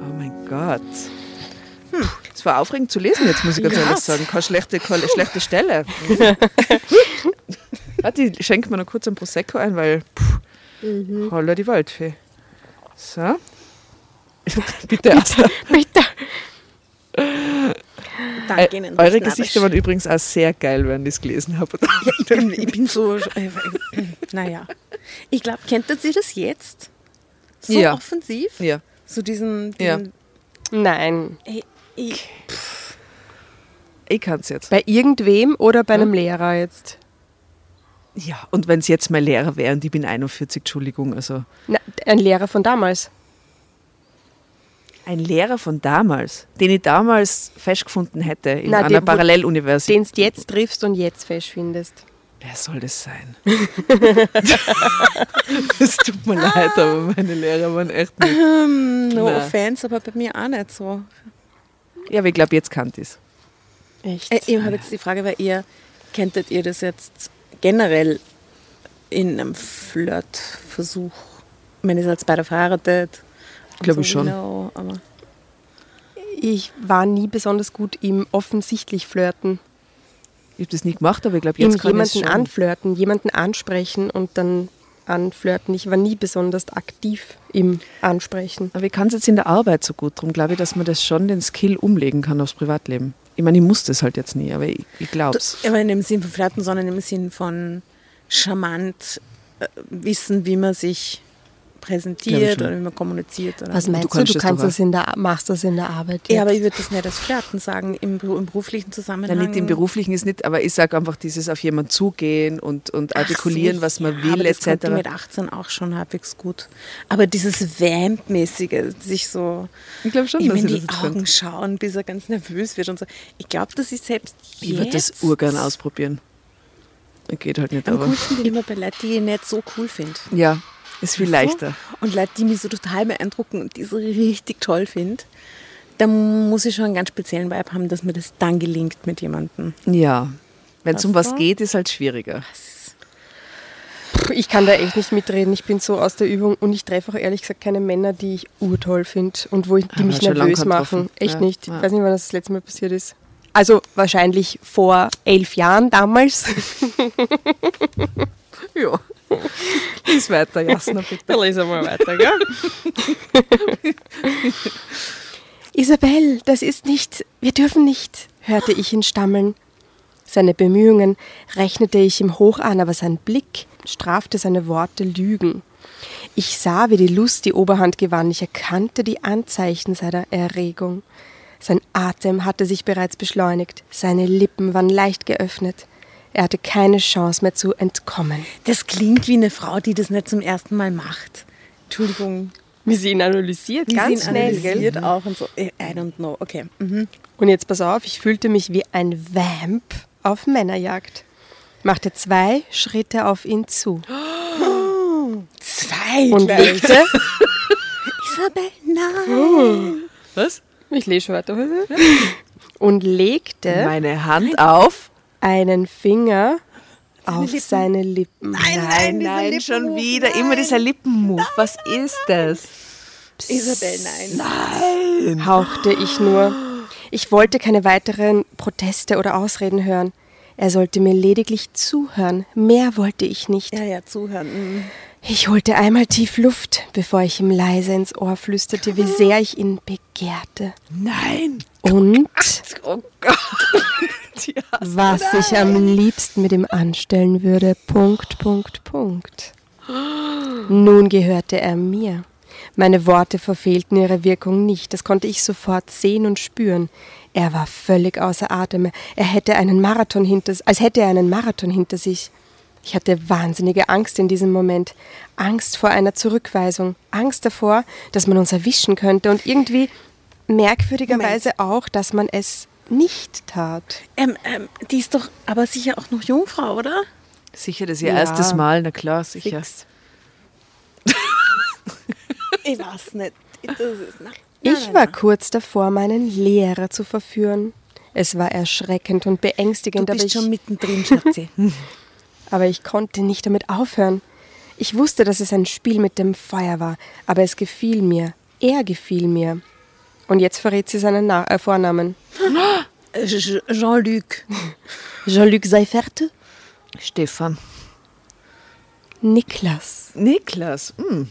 Oh mein Gott. Es war aufregend zu lesen jetzt, muss ich ganz Ja. ehrlich sagen. Keine schlechte, keine schlechte Stelle. <laughs> Warte, ich schenke mir noch kurz ein Prosecco ein, weil pff, holla die Waldfee. So. <laughs> Bitte, Asta. Bitte. Danke Ihnen. Äh, eure Schnabisch. Gesichter waren übrigens auch sehr geil, während ich es gelesen habe. Ich bin, ich bin so. Äh, naja. Ich glaube, kennt ihr das jetzt? So Ja. offensiv? Ja. So diesen. Ja. diesen Nein. ey, ich, Ich kann es jetzt. Bei irgendwem oder bei einem Lehrer jetzt? Ja, und wenn es jetzt mein Lehrer wäre und ich bin 41, Entschuldigung, also Na, ein Lehrer von damals. ein Lehrer von damals, den ich damals festgefunden hätte in Na, einer den, Paralleluniversität. Den du jetzt triffst und jetzt fest findest. Wer soll das sein? <laughs> Es tut mir leid, aber meine Lehrer waren echt nicht. hm, no Nein. offense, aber bei mir auch nicht so. Ja, aber ich glaube, jetzt kann ich Echt? Äh, ich habe jetzt die Frage, weil ihr, kenntet ihr das jetzt generell in einem Flirtversuch? Ich meine, ihr seid beide verheiratet. Glaube und ich schon. Genau, aber Ich war nie besonders gut im offensichtlich flirten. Ich habe das nie gemacht, aber ich glaube, jetzt kann ich jemanden schon. anflirten, jemanden ansprechen und dann anflirten. Ich war nie besonders aktiv im Ansprechen. Aber ich kann es jetzt in der Arbeit so gut. Darum glaube ich, dass man das schon den Skill umlegen kann aufs Privatleben. Ich meine, ich muss das halt jetzt nie, aber ich, ich glaube es. aber in dem Sinn von Flirten, sondern im Sinn von charmant äh, wissen, wie man sich präsentiert oder wie man kommuniziert. Oder Was meinst du? Du das kannst das in der, machst das in der Arbeit. ja, jetzt. aber ich würde das nicht als Flirten sagen, im, im beruflichen Ja, Zusammenhang. nicht im Beruflichen ist nicht, aber ich sage einfach dieses auf jemanden zugehen und, und artikulieren, so, was man ja, will, aber das mit etc. 18 auch schon halbwegs gut. Aber dieses Vamp-mäßige, sich so Ich schon, ihm dass in die das Augen könnte. schauen, bis er ganz nervös wird und so. Ich glaube, dass ich selbst Ich würde das urgern ausprobieren. Geht halt nicht, Am aber. coolsten bin ich immer bei Leuten, die ich nicht so cool finde. Ja, ist viel leichter. Und Leute, die mich so total beeindrucken und die so richtig toll finde, da muss ich schon einen ganz speziellen Vibe haben, dass mir das dann gelingt mit jemandem. Ja. Wenn es um was geht, ist halt schwieriger. Ich kann da echt nicht mitreden. Ich bin so aus der Übung und ich treffe auch ehrlich gesagt keine Männer, die ich urtoll finde und wo ich, die Ah, mich nervös machen. Echt Ja, nicht. ja. Ich weiß nicht, wann das das letzte Mal passiert ist. Also wahrscheinlich vor elf Jahren damals. <laughs> Ja. Lies weiter, Jasna, bitte. Dann lesen wir mal weiter, gell? <laughs> Isabel, das ist nicht, wir dürfen nicht, hörte ich ihn stammeln. Seine Bemühungen rechnete ich ihm hoch an, aber sein Blick strafte seine Worte Lügen. Ich sah, wie die Lust die Oberhand gewann. Ich erkannte die Anzeichen seiner Erregung. Sein Atem hatte sich bereits beschleunigt. Seine Lippen waren leicht geöffnet. Er hatte keine Chance mehr zu entkommen. Das klingt wie eine Frau, die das nicht zum ersten Mal macht. Entschuldigung. Wie sie ihn analysiert, Wie ganz sie ihn schnell, analysiert auch und so. I don't know. Okay. Mhm. Und jetzt pass auf, ich fühlte mich wie ein Vamp auf Männerjagd. Machte zwei Schritte auf ihn zu Zwei und legte, <laughs> Isabel, nein. Was? ich lese schon weiter, und legte Meine Hand auf. Einen Finger auf Lippen. seine Lippen. Nein, dieser nein, schon Lippenmove, wieder. nein. Immer dieser Lippenmove. Was ist das? Isabel, nein. hauchte ich nur. Ich wollte keine weiteren Proteste oder Ausreden hören. Er sollte mir lediglich zuhören. Mehr wollte ich nicht. Ja, ja, zuhören. Mhm. Ich holte einmal tief Luft, bevor ich ihm leise ins Ohr flüsterte, wie sehr ich ihn begehrte. Nein. Und Oh Gott. <laughs> Was ich am liebsten mit ihm anstellen würde. Punkt, Punkt, Punkt. Nun gehörte er mir. Meine Worte verfehlten ihre Wirkung nicht. Das konnte ich sofort sehen und spüren. Er war völlig außer Atem. Er hätte einen Marathon hinter, als hätte er einen Marathon hinter sich. Ich hatte wahnsinnige Angst in diesem Moment. Angst vor einer Zurückweisung. Angst davor, dass man uns erwischen könnte und irgendwie merkwürdigerweise auch, dass man es nicht tat. Ähm, ähm, die ist doch aber sicher auch noch Jungfrau, oder? Sicher, das ist ihr Ja. erstes Mal. Na klar, sicher. Fix. <laughs> Ich weiß nicht. Das ist, na, Ich war kurz davor, meinen Lehrer zu verführen. Es war erschreckend und Du beängstigend, aber bist ich, schon mittendrin, Schatzi. <laughs> aber ich konnte nicht damit aufhören. Ich wusste, dass es ein Spiel mit dem Feuer war, aber es gefiel mir. Er gefiel mir. Und jetzt verrät sie seinen Na äh, Vornamen. <gasps> Jean-Luc. <gasps> Jean-Luc Seifert? Stefan. Niklas. Niklas. Hm.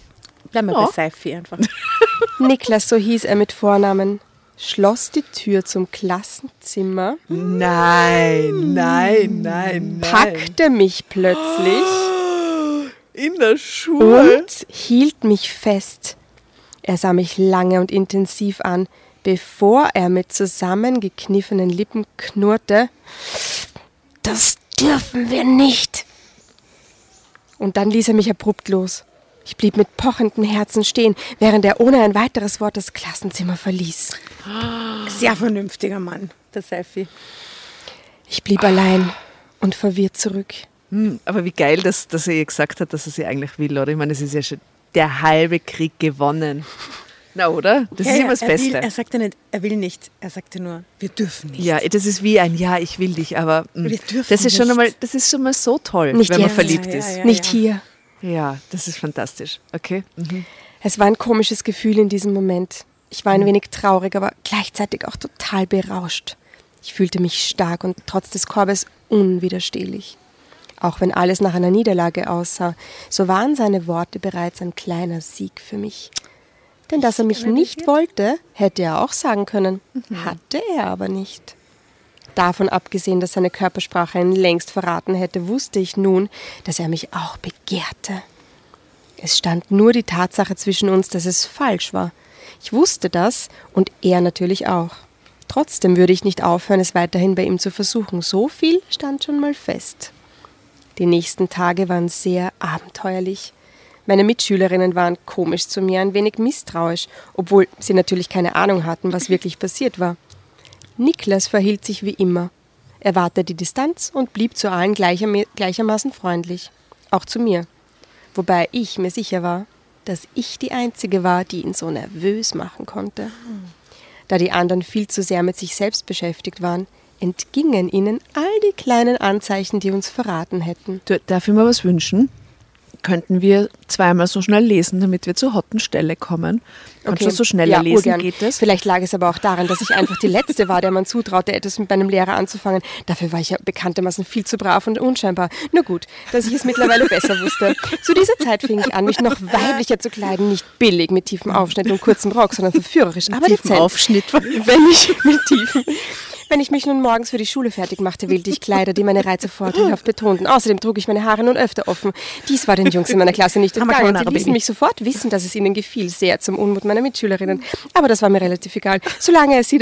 Bleib mal Ja. bei Seifi einfach. <laughs> Niklas, so hieß er mit Vornamen, schloss die Tür zum Klassenzimmer, Nein, nein, nein, nein. packte mich plötzlich <gasps> In der Schule. und hielt mich fest. Er sah mich lange und intensiv an, bevor er mit zusammengekniffenen Lippen knurrte, das dürfen wir nicht. Und dann ließ er mich abrupt los. Ich blieb mit pochendem Herzen stehen, während er ohne ein weiteres Wort das Klassenzimmer verließ. Sehr vernünftiger Mann, der Seifi. Ich blieb allein und verwirrt zurück. Hm, aber wie geil, dass, dass er ihr gesagt hat, dass er sie eigentlich will, oder? Ich meine, es ist ja schon der halbe Krieg gewonnen. Na, oder? Das ist immer das er Beste. Will, er sagte nicht, er will nicht. Er sagte nur, wir dürfen nicht. ja, das ist wie ein Ja, ich will dich, aber hm, Wir dürfen das ist schon nicht. einmal, das ist schon mal so toll, Nicht wenn man jetzt. verliebt Ja, ja, ist. ja. Nicht hier. Ja, das ist fantastisch. Okay. Mhm. Es war ein komisches Gefühl in diesem Moment. Ich war ein wenig traurig, aber gleichzeitig auch total berauscht. Ich fühlte mich stark und trotz des Korbes unwiderstehlich. Auch wenn alles nach einer Niederlage aussah, so waren seine Worte bereits ein kleiner Sieg für mich. Denn dass er mich nicht wollte, hätte er auch sagen können. Hatte er aber nicht. Davon abgesehen, dass seine Körpersprache ihn längst verraten hätte, wusste ich nun, dass er mich auch begehrte. Es stand nur die Tatsache zwischen uns, dass es falsch war. Ich wusste das und er natürlich auch. Trotzdem würde ich nicht aufhören, es weiterhin bei ihm zu versuchen. So viel stand schon mal fest. Die nächsten Tage waren sehr abenteuerlich. Meine Mitschülerinnen waren komisch zu mir, ein wenig misstrauisch, obwohl sie natürlich keine Ahnung hatten, was wirklich passiert war. Niklas verhielt sich wie immer. Er wahrte die Distanz und blieb zu allen gleicherma- gleichermaßen freundlich, auch zu mir. Wobei ich mir sicher war, dass ich die Einzige war, die ihn so nervös machen konnte. Da die anderen viel zu sehr mit sich selbst beschäftigt waren, entgingen ihnen all die kleinen Anzeichen, die uns verraten hätten. Du, darf ich mir was wünschen? Könnten wir zweimal so schnell lesen, damit wir zur hotten Stelle kommen? Kannst du so schneller ja, lesen? urgern. Geht das? Vielleicht lag es aber auch daran, dass ich einfach die Letzte war, der man zutraute, etwas mit meinem Lehrer anzufangen. Dafür war ich ja bekanntermaßen viel zu brav und unscheinbar. Nur gut, dass ich es mittlerweile besser wusste. Zu dieser Zeit fing ich an, mich noch weiblicher zu kleiden. Nicht billig mit tiefem Aufschnitt und kurzem Rock, sondern verführerisch, aber dezent. Aufschnitt. Wenn ich mit tiefen. Wenn ich mich nun morgens für die Schule fertig machte, wählte ich Kleider, die meine Reize vorteilhaft betonten. Außerdem trug ich meine Haare nun öfter offen. Dies war den Jungs in meiner Klasse nicht entgangen. Sie ließen mich sofort wissen, dass es ihnen gefiel, sehr zum Unmut meiner Mitschülerinnen. Aber das war mir relativ egal. Solange es sie,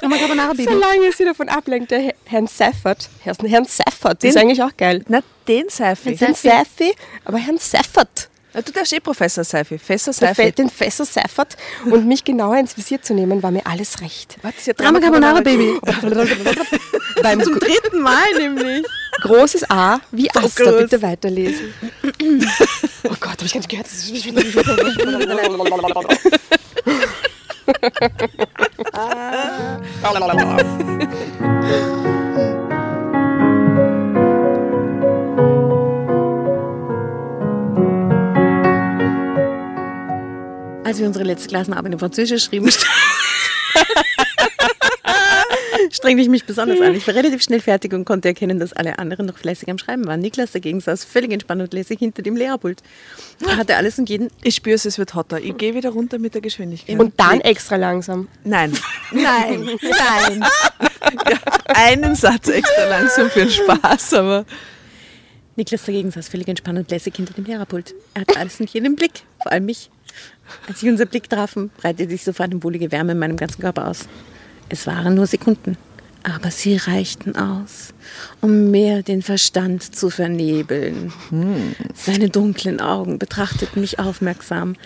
solange es sie davon ablenkte, Herr- Herrn Seffert, Herrn Seffert, das ist Den- eigentlich auch geil. Na, den Seife. Herrn Seffi, aber Herrn Seffert. Ja, Du darfst eh Professor Seife. Fässer. Fe- Den Fässer Seffert und mich genauer ins Visier zu nehmen, war mir alles recht. Was ist ja Drama Carbonara Baby. <laughs> Beim Zum dritten Mal nämlich. Großes A wie Asta, groß. bitte weiterlesen. <laughs> oh Gott, habe ich gar nicht gehört. <laughs> Als wir unsere letzte Klassenarbeit in Französisch schrieben, <laughs> strengte ich mich besonders an. Ich war relativ schnell fertig und konnte erkennen, dass alle anderen noch fleißig am Schreiben waren. Niklas dagegen saß völlig entspannt und lässig hinter dem Lehrerpult. Er hatte alles und jeden. Ich spüre es, es wird hotter. Ich gehe wieder runter mit der Geschwindigkeit. Und dann extra langsam. Nein. <laughs> Nein. Nein. ja, einen Satz extra langsam für den Spaß, aber. Niklas dagegen saß völlig entspannt und lässig hinter dem Lehrerpult. Er hatte alles und jeden im Blick, vor allem mich. Als sich unser Blick trafen, breitete sich sofort eine wohlige Wärme in meinem ganzen Körper aus. Es waren nur Sekunden, aber sie reichten aus, um mehr den Verstand zu vernebeln. Seine dunklen Augen betrachteten mich aufmerksam.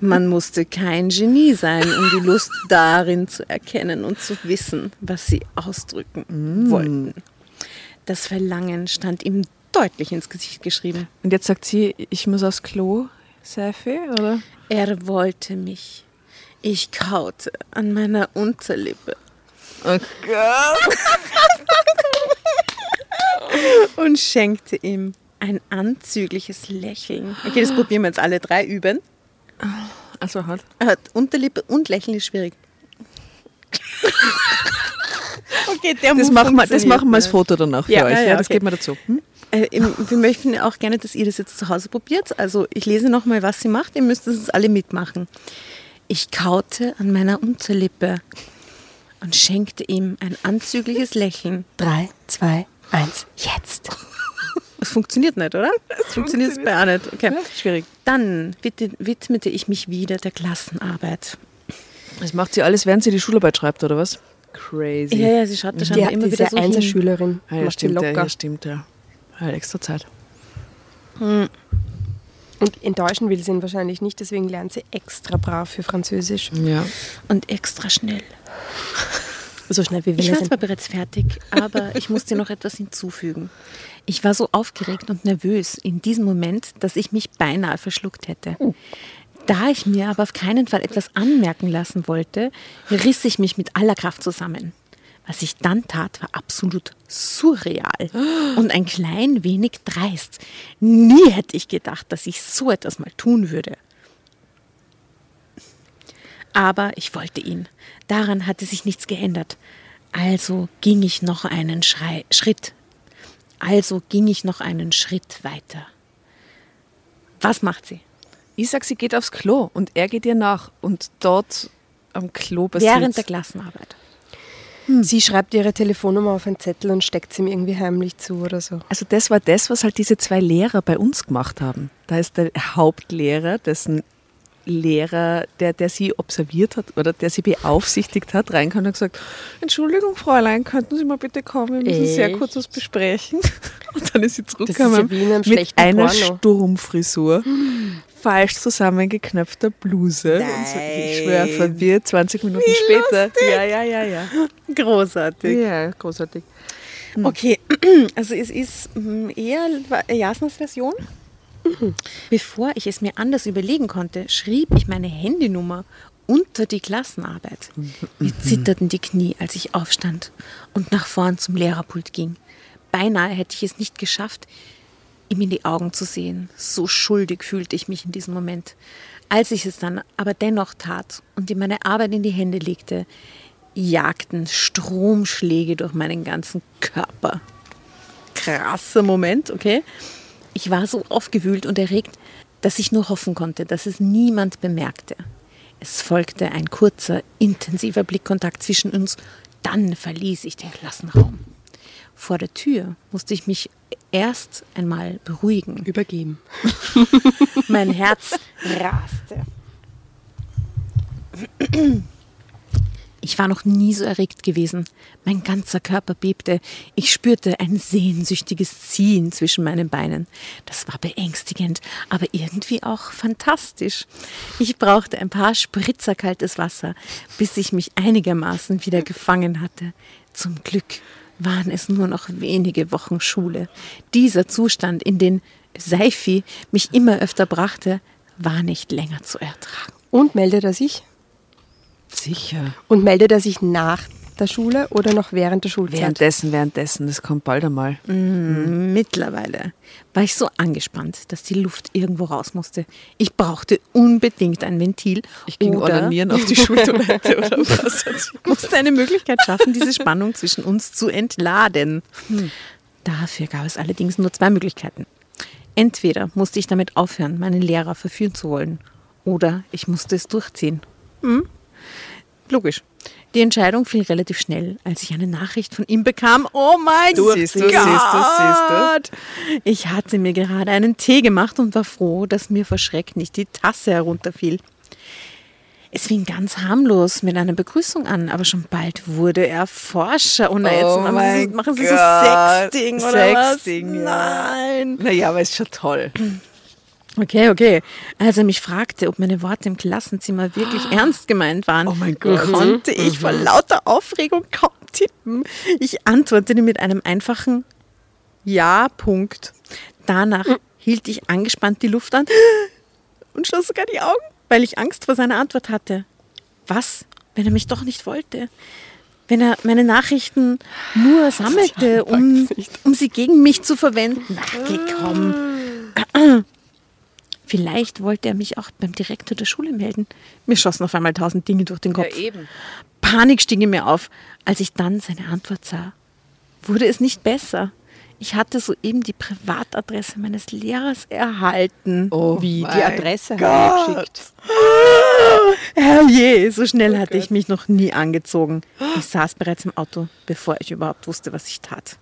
Man musste kein Genie sein, um die Lust darin zu erkennen und zu wissen, was sie ausdrücken wollten. Das Verlangen stand ihm deutlich ins Gesicht geschrieben. Und jetzt sagt sie, ich muss aufs Klo, Seife, oder? Er wollte mich. Ich kaute an meiner Unterlippe Oh Gott. <laughs> und schenkte ihm ein anzügliches Lächeln. Okay, das probieren wir jetzt alle drei üben. Also halt. Äh, Unterlippe und Lächeln ist schwierig. <laughs> okay, der Das machen, wir, das machen wir als. Foto danach für Ja, euch. ja, Ja, ja, das okay. geht mir dazu. Hm? Äh, wir möchten auch gerne, dass ihr das jetzt zu Hause probiert. Also ich lese nochmal, was sie macht. Ihr müsst es alle mitmachen. Ich kaute an meiner Unterlippe und schenkte ihm ein anzügliches Lächeln. Drei, zwei, eins, jetzt. Es funktioniert nicht, oder? Es funktioniert bei auch nicht. Okay. Schwierig. Dann widmete- ich mich wieder der Klassenarbeit. Das macht sie alles, während sie die Schularbeit schreibt, oder was? Crazy. Ja, ja, sie schaut da Die, scheinbar immer diese wieder so hin. Einserschülerin. Ah, ja, macht stimmt, ja, locker. ja, stimmt, ja. Hat extra Zeit. Und enttäuschen will sie ihn wahrscheinlich nicht, deswegen lernt sie extra brav für Französisch. Ja. Und extra schnell. So schnell wie Ich wir war sind. zwar bereits fertig, aber ich musste noch etwas hinzufügen. Ich war so aufgeregt und nervös in diesem Moment, dass ich mich beinahe verschluckt hätte. Da ich mir aber auf keinen Fall etwas anmerken lassen wollte, riss ich mich mit aller Kraft zusammen. Was ich dann tat, war absolut surreal und ein klein wenig dreist. Nie hätte ich gedacht, dass ich so etwas mal tun würde. Aber ich wollte ihn. Daran hatte sich nichts geändert. Also ging ich noch einen Schrei Schritt. Also ging ich noch einen Schritt weiter. Was macht sie? Ich sag, sie geht aufs Klo und er geht ihr nach. Und dort am Klo passiert Während der Klassenarbeit. Sie schreibt ihre Telefonnummer auf einen Zettel und steckt sie ihm irgendwie heimlich zu oder so. Also das war das, was halt diese zwei Lehrer bei uns gemacht haben. Da ist der Hauptlehrer, dessen Lehrer, der, der sie observiert hat oder der sie beaufsichtigt hat, reinkommen und gesagt, Entschuldigung, Fräulein, könnten Sie mal bitte kommen, wir müssen sehr Echt? kurz was besprechen. <laughs> Und dann ist sie zurückgekommen ja mit einer Porno. Sturmfrisur, <gasps> falsch zusammengeknöpfter Bluse. Und so, ich schwöre, verwirrt 20 Minuten später. Ja, ja, ja, ja. Großartig. Ja, großartig. Okay, also es ist mm, eher Jasnas Version. Bevor ich es mir anders überlegen konnte, schrieb ich meine Handynummer unter die Klassenarbeit. Mir zitterten die Knie, als ich aufstand und nach vorn zum Lehrerpult ging. Beinahe hätte ich es nicht geschafft, ihm in die Augen zu sehen. So schuldig fühlte ich mich in diesem Moment. Als ich es dann aber dennoch tat und ihm meine Arbeit in die Hände legte, jagten Stromschläge durch meinen ganzen Körper. Krasser Moment, okay? Ich war so aufgewühlt und erregt, dass ich nur hoffen konnte, dass es niemand bemerkte. Es folgte ein kurzer, intensiver Blickkontakt zwischen uns, dann verließ ich den Klassenraum. Vor der Tür musste ich mich erst einmal beruhigen. Übergeben. <laughs> Mein Herz raste. Ich war noch nie so erregt gewesen. Mein ganzer Körper bebte. Ich spürte ein sehnsüchtiges Ziehen zwischen meinen Beinen. Das war beängstigend, aber irgendwie auch fantastisch. Ich brauchte ein paar Spritzer kaltes Wasser, bis ich mich einigermaßen wieder gefangen hatte. Zum Glück waren es nur noch wenige Wochen Schule. Dieser Zustand, in den Seifi mich immer öfter brachte, war nicht länger zu ertragen. Und meldet er sich? Sicher. Und meldet er sich nach der Schule oder noch während der Schulzeit? Währenddessen, währenddessen, das kommt bald einmal. Mittlerweile war ich so angespannt, dass die Luft irgendwo raus musste. Ich brauchte unbedingt ein Ventil. Ich ging oder ordinieren auf die Schultoilette oder <laughs> was. musste eine Möglichkeit schaffen, diese Spannung zwischen uns zu entladen. Dafür gab es allerdings nur zwei Möglichkeiten. Entweder musste ich damit aufhören, meinen Lehrer verführen zu wollen, oder ich musste es durchziehen. Hm? Logisch. Die Entscheidung fiel relativ schnell, als ich eine Nachricht von ihm bekam. Oh mein Du, Gott! siehst du, siehst du, siehst Ich hatte mir gerade einen Tee gemacht und war froh, dass mir vor Schreck nicht die Tasse herunterfiel. Es fing ganz harmlos mit einer Begrüßung an, aber schon bald wurde er Forscher. Und na, jetzt Oh machen, sie, machen sie so Sexting oder Sexting, was? ja. Nein. Naja, aber ist schon toll. Okay, okay. Als er mich fragte, ob meine Worte im Klassenzimmer wirklich <gasps> ernst gemeint waren, Oh mein Gott. konnte ich vor lauter Aufregung kaum tippen. Ich antwortete mit einem einfachen Ja, Punkt. Danach hielt ich angespannt die Luft an <gasps> und schloss sogar die Augen, weil ich Angst vor seiner Antwort hatte. Was, wenn er mich doch nicht wollte? Wenn er meine Nachrichten nur <sighs> sammelte, um, um sie gegen mich zu verwenden? Ach, geh, komm. <clears throat> Vielleicht wollte er mich auch beim Direktor der Schule melden. Mir schossen auf einmal tausend Dinge durch den Kopf. eben. Panik stieg in mir auf, als ich dann seine Antwort sah. Wurde es nicht besser? Ich hatte soeben die Privatadresse meines Lehrers erhalten. Oh, Wie? Die Adresse hat er geschickt. <laughs> Herrje, so schnell hatte ich mich noch nie angezogen. Ich saß bereits im Auto, bevor ich überhaupt wusste, was ich tat.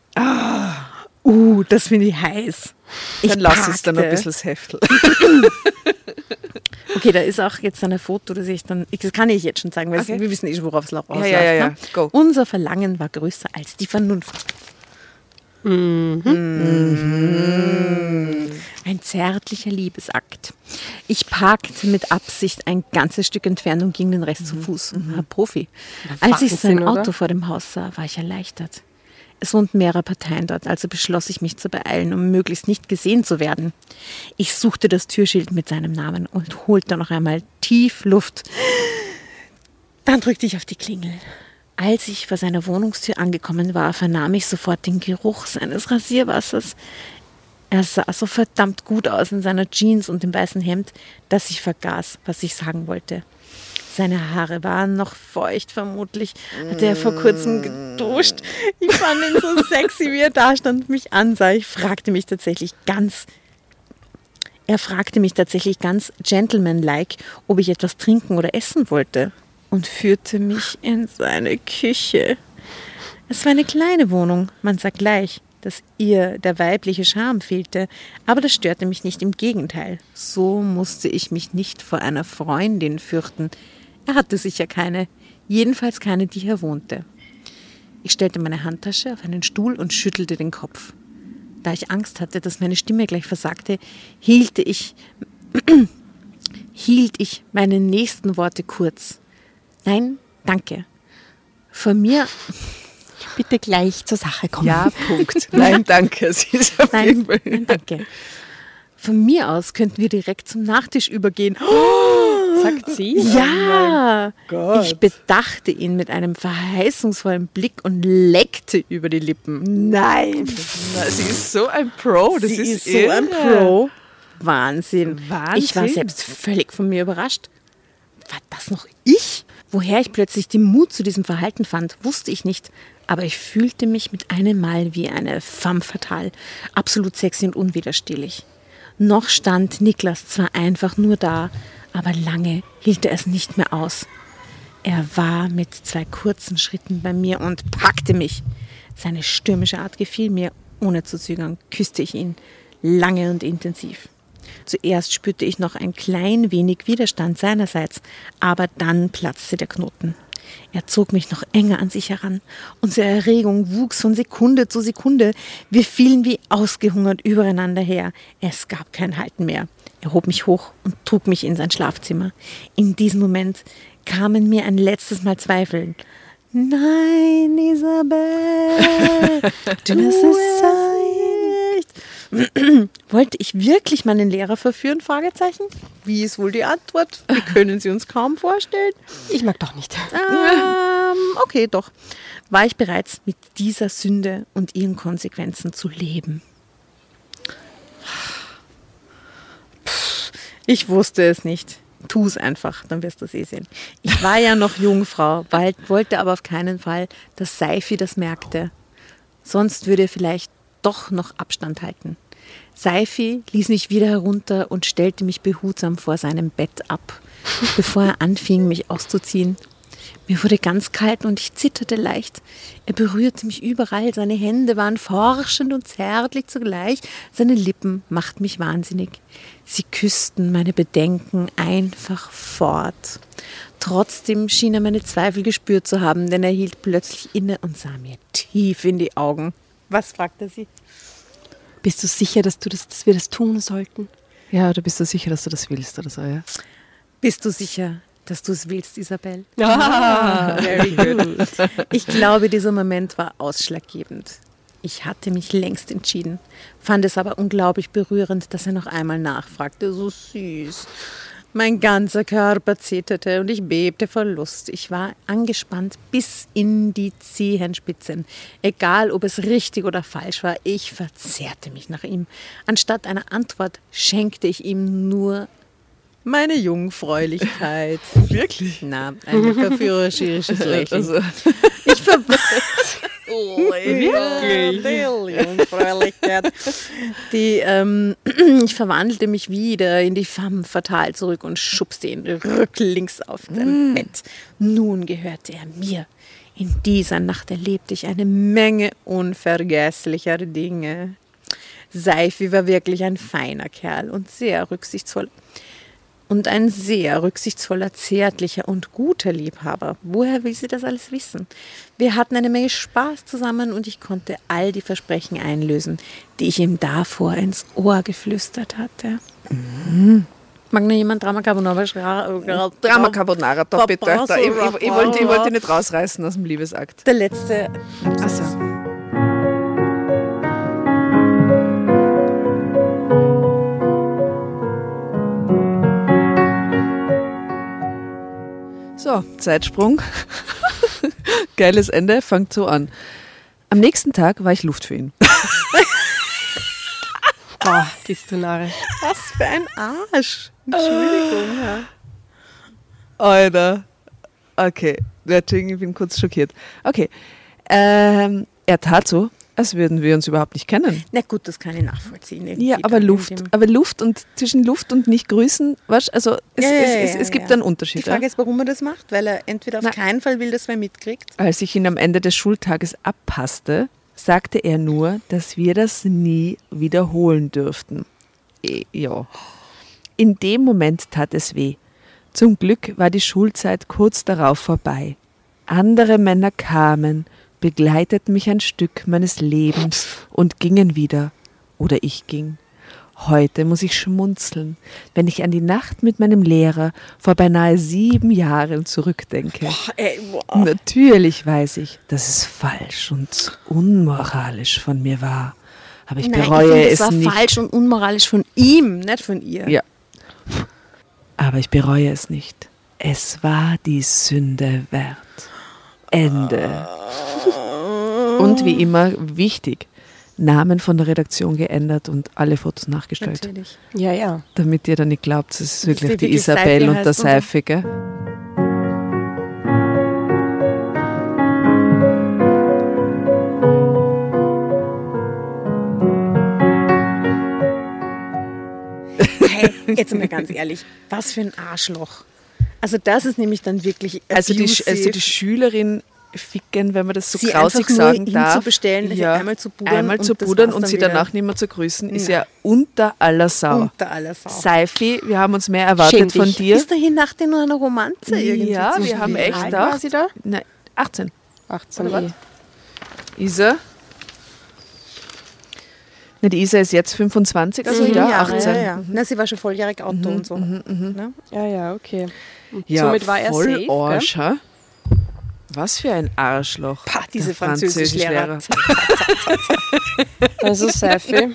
Uh, das finde ich heiß. Ich Dann lass es dann ein bisschen das Heftel. <laughs> Okay, da ist auch jetzt ein Foto, das ich dann, das kann ich jetzt schon sagen, weil Okay. wir wissen eh schon, worauf es rausläuft. ja, ja, ja. ne? Go. Unser Verlangen war größer als die Vernunft. Mhm. Ein zärtlicher Liebesakt. Ich parkte mit Absicht ein ganzes Stück entfernt und ging den Rest zu Fuß. Ein Profi. Als ich sein? Auto vor dem Haus sah, war ich erleichtert. Es wohnten mehrere Parteien dort, also beschloss ich mich zu beeilen, um möglichst nicht gesehen zu werden. Ich suchte das Türschild mit seinem Namen und holte noch einmal tief Luft. Dann drückte ich auf die Klingel. Als ich vor seiner Wohnungstür angekommen war, vernahm ich sofort den Geruch seines Rasierwassers. Er sah so verdammt gut aus in seiner Jeans und dem weißen Hemd, dass ich vergaß, was ich sagen wollte. Seine Haare waren noch feucht, vermutlich hatte er vor kurzem geduscht. Ich fand ihn so <laughs> sexy, wie er da stand und mich ansah. Ich fragte mich tatsächlich ganz, er fragte mich tatsächlich ganz gentlemanlike, ob ich etwas trinken oder essen wollte und führte mich in seine Küche. Es war eine kleine Wohnung, man sagt gleich, dass ihr der weibliche Charme fehlte, aber das störte mich nicht, im Gegenteil. So musste ich mich nicht vor einer Freundin fürchten. Er hatte sicher keine, jedenfalls keine, die hier wohnte. Ich stellte meine Handtasche auf einen Stuhl und schüttelte den Kopf. Da ich Angst hatte, dass meine Stimme gleich versagte, hielt ich, <clears throat> hielt ich meine nächsten Worte kurz. Nein, danke. Von mir <laughs> Bitte gleich zur Sache kommen. Ja, Punkt. <laughs> Nein, danke. Sie ist auf jeden Nein, Fall- nein, danke. Von mir aus könnten wir direkt zum Nachtisch übergehen. <gasps> <gasps> Sagt <laughs> sie. Ja, Gott. ich bedachte ihn mit einem verheißungsvollen Blick und leckte über die Lippen. Nein. Sie ist so ein Pro. Das Sie ist, ist so ein. Pro. Wahnsinn. Wahnsinn. Ich war selbst völlig von mir überrascht. War das noch ich? Woher ich plötzlich den Mut zu diesem Verhalten fand, wusste ich nicht. Aber ich fühlte mich mit einem Mal wie eine femme fatale, absolut sexy und unwiderstehlich. Noch stand Niklas zwar einfach nur da, aber lange hielt er es nicht mehr aus. Er war mit zwei kurzen Schritten bei mir und packte mich. Seine stürmische Art gefiel mir. Ohne zu zögern küsste ich ihn, lange und intensiv. Zuerst spürte ich noch ein klein wenig Widerstand seinerseits, aber dann platzte der Knoten. Er zog mich noch enger an sich heran. Unsere Erregung wuchs von Sekunde zu Sekunde. Wir fielen wie ausgehungert übereinander her. Es gab kein Halten mehr. Er hob mich hoch und trug mich in sein Schlafzimmer. In diesem Moment kamen mir ein letztes Mal Zweifel. Nein, Isabel, <laughs> du es nicht. <clears throat> Wollte ich wirklich meinen Lehrer verführen? Fragezeichen. Wie ist wohl die Antwort? Wir können sie uns kaum vorstellen. Ich mag doch nicht. Ähm, okay, doch. War ich bereits mit dieser Sünde und ihren Konsequenzen zu leben? Pff, Ich wusste es nicht. Tu es einfach, dann wirst du es eh sehen. Ich war ja noch Jungfrau, weil- wollte aber auf keinen Fall, dass Seifi das merkte. Sonst würde er vielleicht doch noch Abstand halten. Seifi ließ mich wieder herunter und stellte mich behutsam vor seinem Bett ab, bevor er anfing, mich auszuziehen. Mir wurde ganz kalt und ich zitterte leicht. Er berührte mich überall, seine Hände waren forschend und zärtlich zugleich, seine Lippen machten mich wahnsinnig. Sie küssten meine Bedenken einfach fort. Trotzdem schien er meine Zweifel gespürt zu haben, denn er hielt plötzlich inne und sah mir tief in die Augen. Was fragte sie? Bist du sicher, dass, du das, dass wir das tun sollten? Ja, du bist so sicher, dass du das willst oder so, ja? Bist du sicher, dass du es willst, Isabel? <laughs> Ah. Very good. Ich glaube, dieser Moment war ausschlaggebend. Ich hatte mich längst entschieden, fand es aber unglaublich berührend, dass er noch einmal nachfragte. So süß. Mein ganzer Körper zitterte und ich bebte vor Lust. Ich war angespannt bis in die Zehenspitzen. Egal, ob es richtig oder falsch war, ich verzehrte mich nach ihm. Anstatt einer Antwort schenkte ich ihm nur meine Jungfräulichkeit. <laughs> Wirklich? Na, ein verführerisches Lächeln. Also, Ich ver <laughs> Wirklich? Die ähm, <clears throat> ich verwandelte mich wieder in die femme fatale zurück und schubste ihn rücklings auf sein Bett. Nun gehörte er mir. In dieser Nacht erlebte ich eine Menge unvergesslicher Dinge. Seifi war wirklich ein feiner Kerl und sehr rücksichtsvoll. Und ein sehr rücksichtsvoller, zärtlicher und guter Liebhaber. Woher will sie das alles wissen? Wir hatten eine Menge Spaß zusammen und ich konnte all die Versprechen einlösen, die ich ihm davor ins Ohr geflüstert hatte. Mag noch jemand Drama Carbonara schra- Drama Carbonara, doch bitte. Ich, ich, ich, wollte, ich wollte nicht rausreißen aus dem Liebesakt. Der letzte. Achso. So, Zeitsprung. <laughs> Geiles Ende, fangt so an. Am nächsten Tag war ich Luft für ihn. <laughs> Boah, bist du. Was für ein Arsch. Entschuldigung. Ja. Alter. Okay, ich bin kurz schockiert. Okay. Ähm, er tat so, als würden wir uns überhaupt nicht kennen. Na gut, das kann ich nachvollziehen. irgendwie Ja, aber Luft, aber Luft und zwischen Luft und nicht grüßen, weißt, also es, Ja, ja, es, es, es gibt einen Unterschied. Die Frage ist, warum er das macht, weil er entweder auf Na. keinen Fall will, dass wer mitkriegt. Als ich ihn am Ende des Schultages abpasste, sagte er nur, dass wir das nie wiederholen dürften. Eh, Ja. In dem Moment tat es weh. Zum Glück war die Schulzeit kurz darauf vorbei. Andere Männer kamen, begleiteten mich ein Stück meines Lebens und gingen wieder. Oder ich ging. Heute muss ich schmunzeln, wenn ich an die Nacht mit meinem Lehrer vor beinahe sieben Jahren zurückdenke. Ey, boah. Natürlich weiß ich, dass es falsch und unmoralisch von mir war. Aber ich Nein, bereue ich finde, es war nicht. falsch und unmoralisch von ihm, nicht von ihr. Ja. Aber ich bereue es nicht. Es war die Sünde wert. Ende. Und wie immer wichtig, Namen von der Redaktion geändert und alle Fotos nachgestellt. Natürlich. Ja, ja. Damit ihr dann nicht glaubt, es ist wirklich die die Isabel und der. Seife, gell? Hey, jetzt mal ganz ehrlich, was für ein Arschloch. Also das ist nämlich dann wirklich Also die, also die Schülerin ficken, wenn man das so Sie grausig sagen darf. zu bestellen, also einmal zu pudern einmal und zu pudern und sie wieder. danach nicht mehr zu grüßen, ist Ja. ja unter aller Sau. unter aller Sau. Seifi, wir haben uns mehr erwartet Schäm von dich. dir. Ist da hier nach dir nur eine Romanze irgendwie? ja, wir haben echt alt war sie da? Nein, 18. 18 Oder was? Isa? Na, die Isa ist jetzt 25, also Sieben ja, Jahre, 18. Ja, ja. Na, sie war schon volljährig Auto und so. Ne? Ja, ja, okay. Und Ja, somit war er voll safe? Arsch? Was für ein Arschloch. Pah, diese Französischlehrer. Also Seife,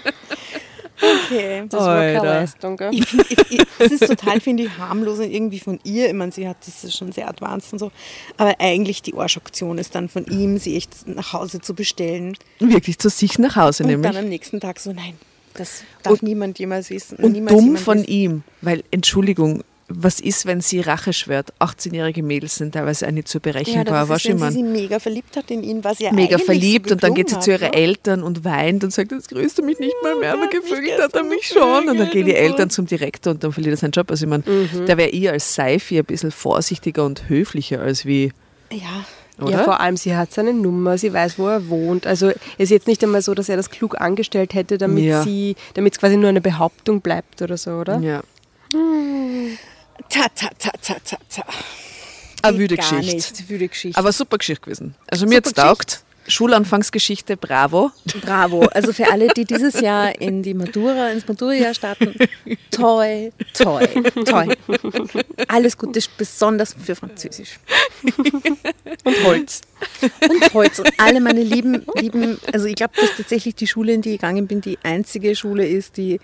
Okay. das war keine Alter. Leistung, gell? Ich ich, ich, das ist total, finde ich, harmlos und irgendwie von ihr. Ich meine, sie hat das ist schon sehr advanced und so. Aber eigentlich die Arschaktion ist dann von ihm, sie echt nach Hause zu bestellen. Wirklich zu sich nach Hause Und nämlich. dann am nächsten Tag so, nein, das darf Und- niemand jemals wissen. Und niemals dumm von wissen. ihm, weil, Entschuldigung, was ist, wenn sie Rache schwört? 18-jährige Mädels sind teilweise auch nicht zu Ja, berechenbar, das weißt ist, wenn sie sich mega verliebt hat in ihn, was ja Mega eigentlich verliebt so und dann geht sie geklungen zu hat, ihren ne? Eltern und weint und sagt, jetzt grüßt du mich nicht mal mehr, aber hat gefügelt hat er mich schon. Und dann gehen die und so. Eltern zum Direktor und dann verliert er seinen Job. Also ich meine, Mhm. da wäre ich als Seifi ein bisschen vorsichtiger und höflicher als wie, Ja, oder? Ja, vor allem, sie hat seine Nummer, sie weiß, wo er wohnt. Also es ist jetzt nicht einmal so, dass er das klug angestellt hätte, damit Ja. sie, damit es quasi nur eine Behauptung bleibt oder so, oder? ja. Ta, ta, ta, ta, ta, ta. Eine wüde Geschichte. Nicht. Wüde Geschichte. Aber super Geschichte gewesen. Also mir jetzt taugt. Schulanfangsgeschichte, bravo. Bravo. Also für alle, die dieses Jahr in die Matura, ins Matura-Jahr starten, toi, toi, toi. Alles Gute, besonders für Französisch. Und Holz. Und Holz. Und alle meine lieben, lieben, also ich glaube, dass tatsächlich die Schule, in die ich gegangen bin, die einzige Schule ist, die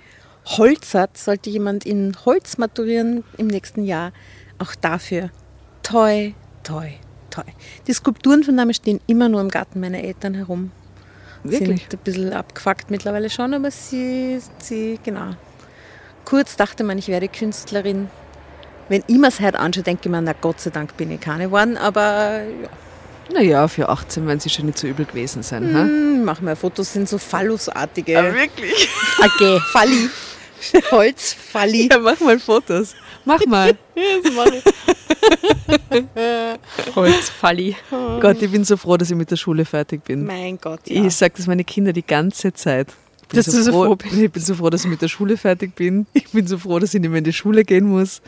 Holz hat. Sollte jemand in Holz maturieren im nächsten Jahr, auch dafür toi, toi, toi. Die Skulpturen von Namen stehen immer nur im Garten meiner Eltern herum. Wirklich? Sind ein bisschen abgefuckt mittlerweile schon, aber sie, sie, genau. Kurz dachte man, ich werde Künstlerin. Wenn ich mir es heute anschaue, denke ich mir, na Gott sei Dank bin ich keine geworden, aber ja. Naja, für 18 werden sie schon nicht so übel gewesen sein. Hm, mach mal Fotos, sind so phallusartige. wirklich? Okay, Falli. <laughs> Holzfalli. Ja, mach mal Fotos. Mach mal. <laughs> <laughs> Holzfalli. Gott, ich bin so froh, dass ich mit der Schule fertig bin. Mein Gott, ja. Ich sage das meine Kinder die ganze Zeit. Ich bin Dass du so froh bist. Ich bin so froh, dass ich mit der Schule fertig bin. Ich bin so froh, dass ich nicht mehr in die Schule gehen muss.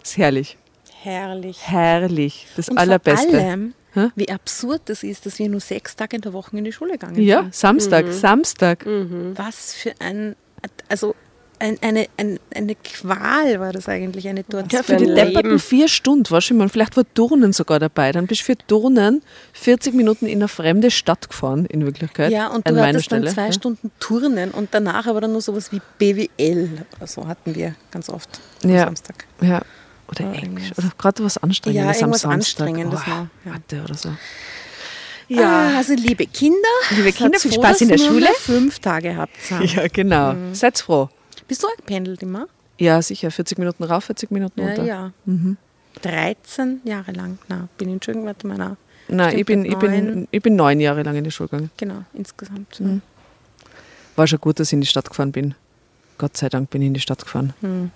Das ist herrlich. Herrlich. Herrlich. Das Und Allerbeste. vor allem, Hä? wie absurd das ist, dass wir nur sechs Tage in der Woche in die Schule gegangen ja, sind. Samstag, Samstag. Was für ein, also ein, eine, ein, eine Qual war das eigentlich, eine dort. Ja, für für die depperten vier Stunden, weißt du, ich meine, vielleicht war Turnen sogar dabei. Dann bist du für Turnen 40 Minuten in eine fremde Stadt gefahren, in Wirklichkeit. ja, und du hattest dann Stelle. zwei ja. Stunden Turnen und danach aber dann nur sowas wie BWL oder so hatten wir ganz oft am Ja. Samstag. Ja. Oder Oder Englisch. irgendwas. Oder gerade was Anstrengendes Ja, am Samstag. Anstrengendes oh, noch, ja. Mathe oder so. Ja, also liebe Kinder, Liebe Kinder, viel froh, Spaß in der Schule. fünf Tage habt. <laughs> Ja, genau. Mhm. Seid froh. Bist du eingependelt immer? Ja, sicher. 40 Minuten rauf, 40 Minuten Ja, runter. ja. Mhm. 13 Jahre lang. Na, bin ich schon, warte mal, na. Nein, ich bin, ich, bin, neun. ich bin neun Jahre lang in die Schule gegangen. Genau, insgesamt. Mhm. War schon gut, dass ich in die Stadt gefahren bin. Gott sei Dank bin ich in die Stadt gefahren. Hm.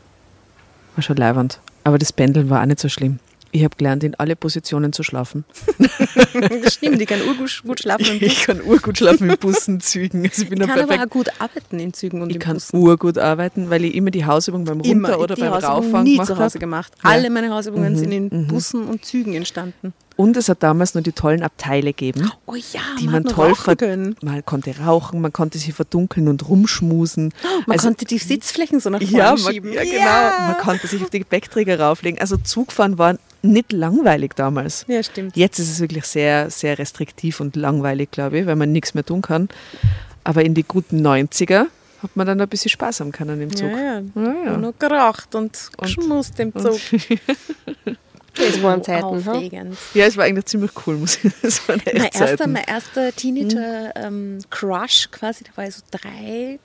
War schon leiwand. Aber das Pendeln war auch nicht so schlimm. Ich habe gelernt, in alle Positionen zu schlafen. <laughs> Das stimmt, die kann urgut gut schlafen im Bus. Ich kann urgut schlafen in Bussen, Zügen. Also ich bin Ich kann aber auch gut arbeiten in Zügen und Ich kann Bussen. urgut arbeiten, weil ich immer die Hausübung beim Runter Immer. oder beim Rauffahren nie gemacht zu Hause habe. gemacht. Ja. Alle meine Hausübungen Mhm, sind in mhm. Bussen und Zügen entstanden. Und es hat damals noch die tollen Abteile gegeben. Oh ja, Die man, man toll können. Man konnte rauchen, man konnte sich verdunkeln und rumschmusen. Man Also- konnte die Sitzflächen so nach vorne Ja, man, schieben. ja, genau. Man konnte sich auf die Gepäckträger rauflegen. Also Zugfahren war nicht langweilig damals. Ja, stimmt. Jetzt ist es wirklich sehr, sehr restriktiv und langweilig, glaube ich, weil man nichts mehr tun kann. Aber in die guten 90er hat man dann ein bisschen Spaß haben können im Zug. Ja, ja. Ja, ja. Und noch geraucht und, Und- geschmust im Zug. <laughs> Das waren Zeiten, ha? Aufregend. Ja, es war eigentlich ziemlich cool, muss ich <laughs> Das waren echt Mein erster, Zeiten. mein erster Teenager-Crush quasi, da war ich so 13.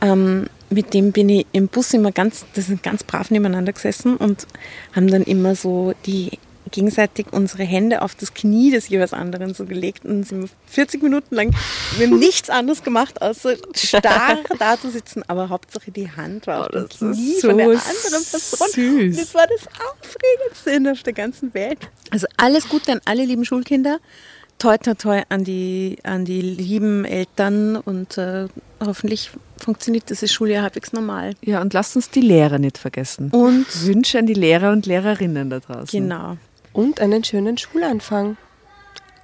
Ähm, mit dem bin ich im Bus immer ganz, das sind ganz brav nebeneinander gesessen und haben dann immer so die gegenseitig unsere Hände auf das Knie des jeweils anderen so gelegt und sind 40 Minuten lang, wir haben nichts anderes gemacht, außer starr <laughs> da zu sitzen, aber Hauptsache die Hand war auf dem Oh, das ist Knie so von der anderen Person. süß. Das war das Aufregendste auf der ganzen Welt. Also alles Gute an alle lieben Schulkinder. Toi, toi, toi an die, an die lieben Eltern und äh, hoffentlich funktioniert dieses Schuljahr halbwegs normal. Ja, und lasst uns die Lehrer nicht vergessen. Und Wünsche an die Lehrer und Lehrerinnen da draußen. genau. Und einen schönen Schulanfang.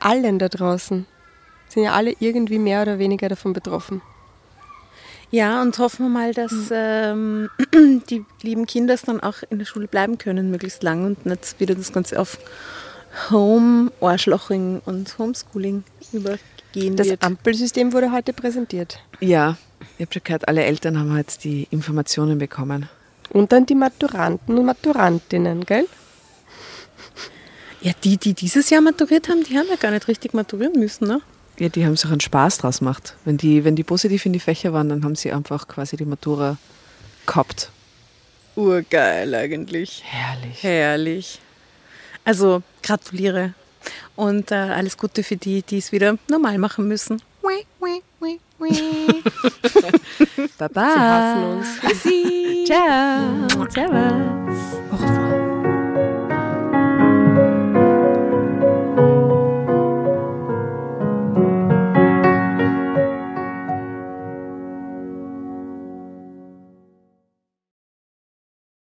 Allen da draußen. Sind ja alle irgendwie mehr oder weniger davon betroffen. Ja, und hoffen wir mal, dass ähm, <clears throat> die lieben Kinder dann auch in der Schule bleiben können, möglichst lang und nicht wieder das Ganze auf Home, Arschloching und Homeschooling übergehen Das wird. Ampelsystem wurde heute präsentiert. Ja, ich habe schon gehört, alle Eltern haben jetzt die Informationen bekommen. Und dann die Maturanten und Maturantinnen, gell? Ja, die, die dieses Jahr maturiert haben, die haben ja gar nicht richtig maturieren müssen, ne? Ja, die haben sich einen Spaß draus gemacht. Wenn die, wenn die positiv in die Fächer waren, dann haben sie einfach quasi die Matura gehabt. Urgeil eigentlich. Herrlich. Herrlich. Also gratuliere. Und äh, alles Gute für die, die es wieder normal machen müssen. <laughs> Baba. Sie hassen uns. Ciao. Ciao.